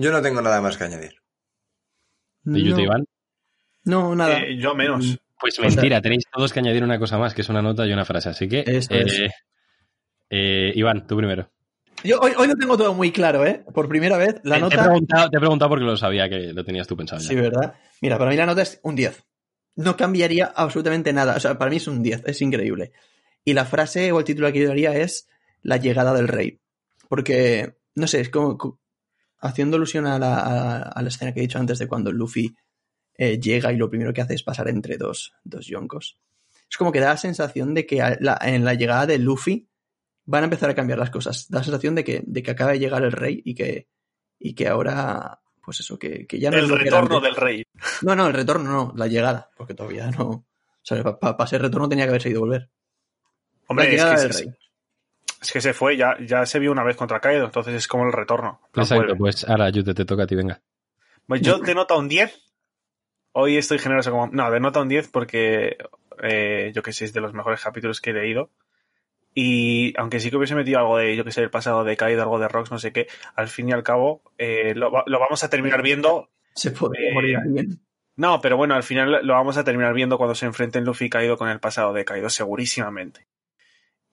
Speaker 3: Yo no tengo nada más que añadir.
Speaker 2: ¿Y yo
Speaker 6: no,
Speaker 2: Iván?
Speaker 6: no, nada.
Speaker 5: Eh, yo menos.
Speaker 2: Pues
Speaker 6: O sea-
Speaker 2: mentira, tenéis todos que añadir una cosa más, que es una nota y una frase. Así que, eh,
Speaker 6: es.
Speaker 2: eh, Iván, tú primero.
Speaker 6: Yo hoy, hoy lo tengo todo muy claro, ¿eh? Por primera vez, la
Speaker 2: Eh, te, he
Speaker 6: nota...
Speaker 2: preguntado, te he preguntado porque lo sabía que lo tenías tú pensado ya.
Speaker 6: Sí, ¿verdad? Mira, para mí la nota es un 10. No cambiaría absolutamente nada. O sea, para mí es un 10, es increíble. Y la frase o el título que yo daría es La llegada del rey. Porque, no sé, es como co- haciendo alusión a la, a- a la escena que he dicho antes de cuando Luffy eh, llega y lo primero que hace es pasar entre dos, dos yonkos. Es como que da la sensación de que la- en la llegada de Luffy van a empezar a cambiar las cosas. Da la sensación de que, de que acaba de llegar el rey y que, y que ahora, pues eso, que, que ya no es
Speaker 5: El
Speaker 6: era
Speaker 5: retorno del rey.
Speaker 6: No, no, el retorno no, la llegada, porque todavía no. O sea, para ser retorno tenía que haberse ido a volver.
Speaker 5: Hombre,
Speaker 6: la
Speaker 5: es que,
Speaker 6: del
Speaker 5: se,
Speaker 6: rey.
Speaker 5: Es que se fue, ya, ya se vio una vez contra Kaido, entonces es como el retorno. No
Speaker 2: Exacto,
Speaker 5: vuelve.
Speaker 2: pues ahora, Yute, te toca a ti, venga.
Speaker 5: Pues yo de nota un 10. Hoy estoy generoso como... No, de nota un 10 porque eh, yo que sé, es de los mejores capítulos que he leído. Y aunque sí que hubiese metido algo de, yo que sé, el pasado de Kaido, algo de Rocks, no sé qué, al fin y al cabo eh, lo, lo vamos a terminar viendo.
Speaker 6: Se podría
Speaker 5: Eh,
Speaker 6: morir alguien.
Speaker 5: No, pero bueno, al final lo vamos a terminar viendo cuando se enfrenten Luffy y Kaido con el pasado de Kaido, segurísimamente.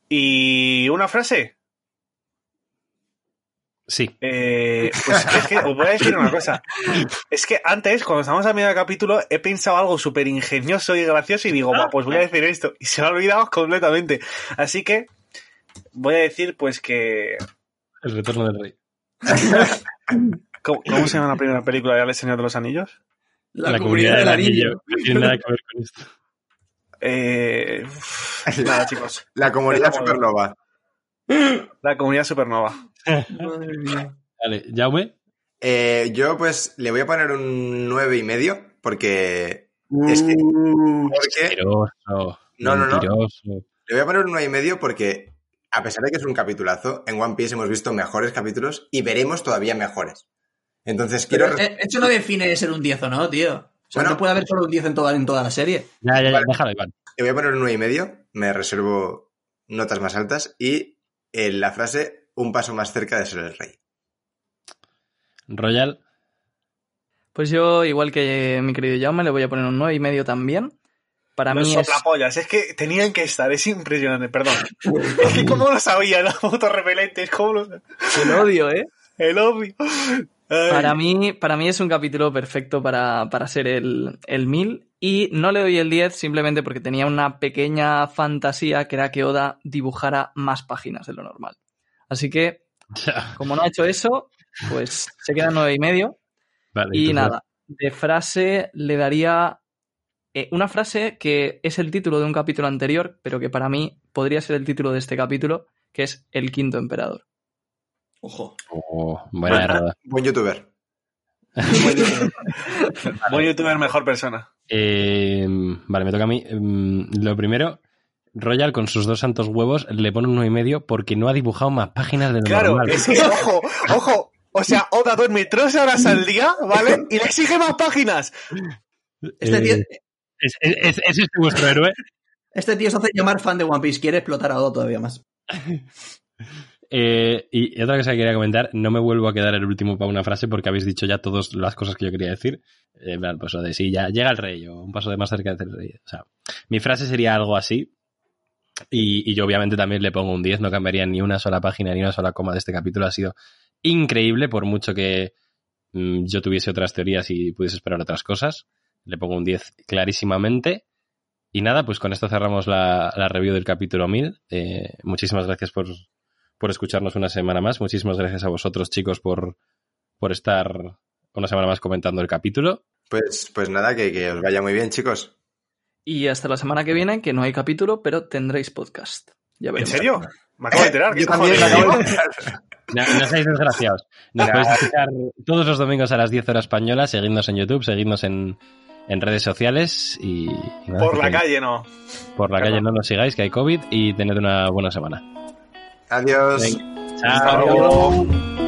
Speaker 5: Y una frase.
Speaker 2: Sí.
Speaker 5: Eh, pues es que os voy a decir una cosa. Es que antes, cuando estábamos a medio del capítulo, he pensado algo súper ingenioso y gracioso y digo, "Buah, pues voy a decir esto. Y se me ha olvidado completamente. Así que voy a decir, pues que.
Speaker 2: El retorno del rey.
Speaker 5: ¿Cómo, cómo se llama la primera película de El Señor de los Anillos?
Speaker 6: La, comunidad del anillo.
Speaker 2: No tiene nada que ver con esto.
Speaker 5: Eh, uf, nada, chicos.
Speaker 3: La comunidad supernova.
Speaker 5: La comunidad supernova.
Speaker 6: Madre mía.
Speaker 2: Vale, Jaume.
Speaker 3: Eh, yo pues le voy a poner un nueve y medio porque... Es que-
Speaker 6: Uh,
Speaker 3: porque
Speaker 2: Mentiroso.
Speaker 3: No, no, no.
Speaker 2: mentiroso.
Speaker 3: le voy a poner un nueve y medio porque a pesar de que es un capitulazo, en One Piece hemos visto mejores capítulos y veremos todavía mejores. Entonces quiero...
Speaker 6: pero, eh, eso no define ser un 10 o no, tío. Sea,
Speaker 3: Bueno.
Speaker 6: no puede haber solo un 10 en toda, en toda la serie.
Speaker 2: Ya, ya, ya,
Speaker 3: Vale.
Speaker 2: déjalo, Iván.
Speaker 3: Le voy a poner un nueve y medio, me reservo notas más altas y en la frase un paso más cerca de ser el rey.
Speaker 2: Royal.
Speaker 4: Pues yo, igual que mi querido Jaume, le voy a poner un 9 y medio también. Para
Speaker 5: Los
Speaker 4: mí es...
Speaker 5: soplapollas, es que tenían que estar, es impresionante, perdón. es que cómo lo sabía, los autorrepelentes, cómo lo
Speaker 4: El odio, ¿eh?
Speaker 5: El obvio. Ay.
Speaker 4: Para mí, para mí es un capítulo perfecto para, para ser el, el 1000 y no le doy el 10 simplemente porque tenía una pequeña fantasía que era que Oda dibujara más páginas de lo normal. Así que, como no ha hecho eso, pues se queda en 9 y medio.
Speaker 2: Vale,
Speaker 4: Y
Speaker 2: entonces-
Speaker 4: nada, de frase le daría eh, una frase que es el título de un capítulo anterior, pero que para mí podría ser el título de este capítulo, que es El Quinto Emperador.
Speaker 6: Ojo.
Speaker 2: Oh, buena errada.
Speaker 3: Buen youtuber.
Speaker 5: Buen youtuber, mejor persona.
Speaker 2: Eh, vale, me toca a mí. Mm, Lo primero, Royal con sus dos santos huevos le pone un uno y medio porque no ha dibujado más páginas de lo
Speaker 5: Claro,
Speaker 2: normal.
Speaker 5: es que, ojo, ojo. O sea, Oda duerme tres horas al día, ¿vale? Y le exige más páginas.
Speaker 6: Este,
Speaker 2: Eh,
Speaker 6: tío,
Speaker 2: es- es- ¿es este vuestro héroe?
Speaker 6: este tío se hace llamar fan de One Piece. Quiere explotar a Oda todavía más.
Speaker 2: Eh, y, otra cosa que quería comentar, no me vuelvo a quedar el último para una frase porque habéis dicho ya todas las cosas que yo quería decir. Eh, pues lo de sí, ya llega el rey o un paso de más cerca del rey. O sea, mi frase sería algo así. Y, yo obviamente también le pongo un 10, no cambiaría ni una sola página ni una sola coma de este capítulo. Ha sido increíble por mucho que mm, yo tuviese otras teorías y pudiese esperar otras cosas. le pongo un 10 clarísimamente. Y nada, pues con esto cerramos la, la review del capítulo 1000. Eh, muchísimas gracias por, por escucharnos una semana más. Muchísimas gracias a vosotros, chicos, por, por estar una semana más comentando el capítulo.
Speaker 3: Pues, pues nada, que, que os vaya muy bien, chicos.
Speaker 4: Y hasta la semana que viene, que no hay capítulo, pero tendréis podcast. Ya
Speaker 5: ¿En serio? Me acabo de enterar.
Speaker 3: Yo
Speaker 5: ¿qué
Speaker 3: también me
Speaker 5: cojones?
Speaker 3: acabo de enterar.
Speaker 2: No, no seáis desgraciados. Nos podéis escuchar todos los domingos a las 10 horas españolas. Seguidnos en YouTube, seguidnos en, en redes sociales y... y nada,
Speaker 5: Por la calle no.
Speaker 2: Por la calle no nos sigáis, que hay COVID y tened una buena semana.
Speaker 3: Adiós.
Speaker 2: Venga. Chao.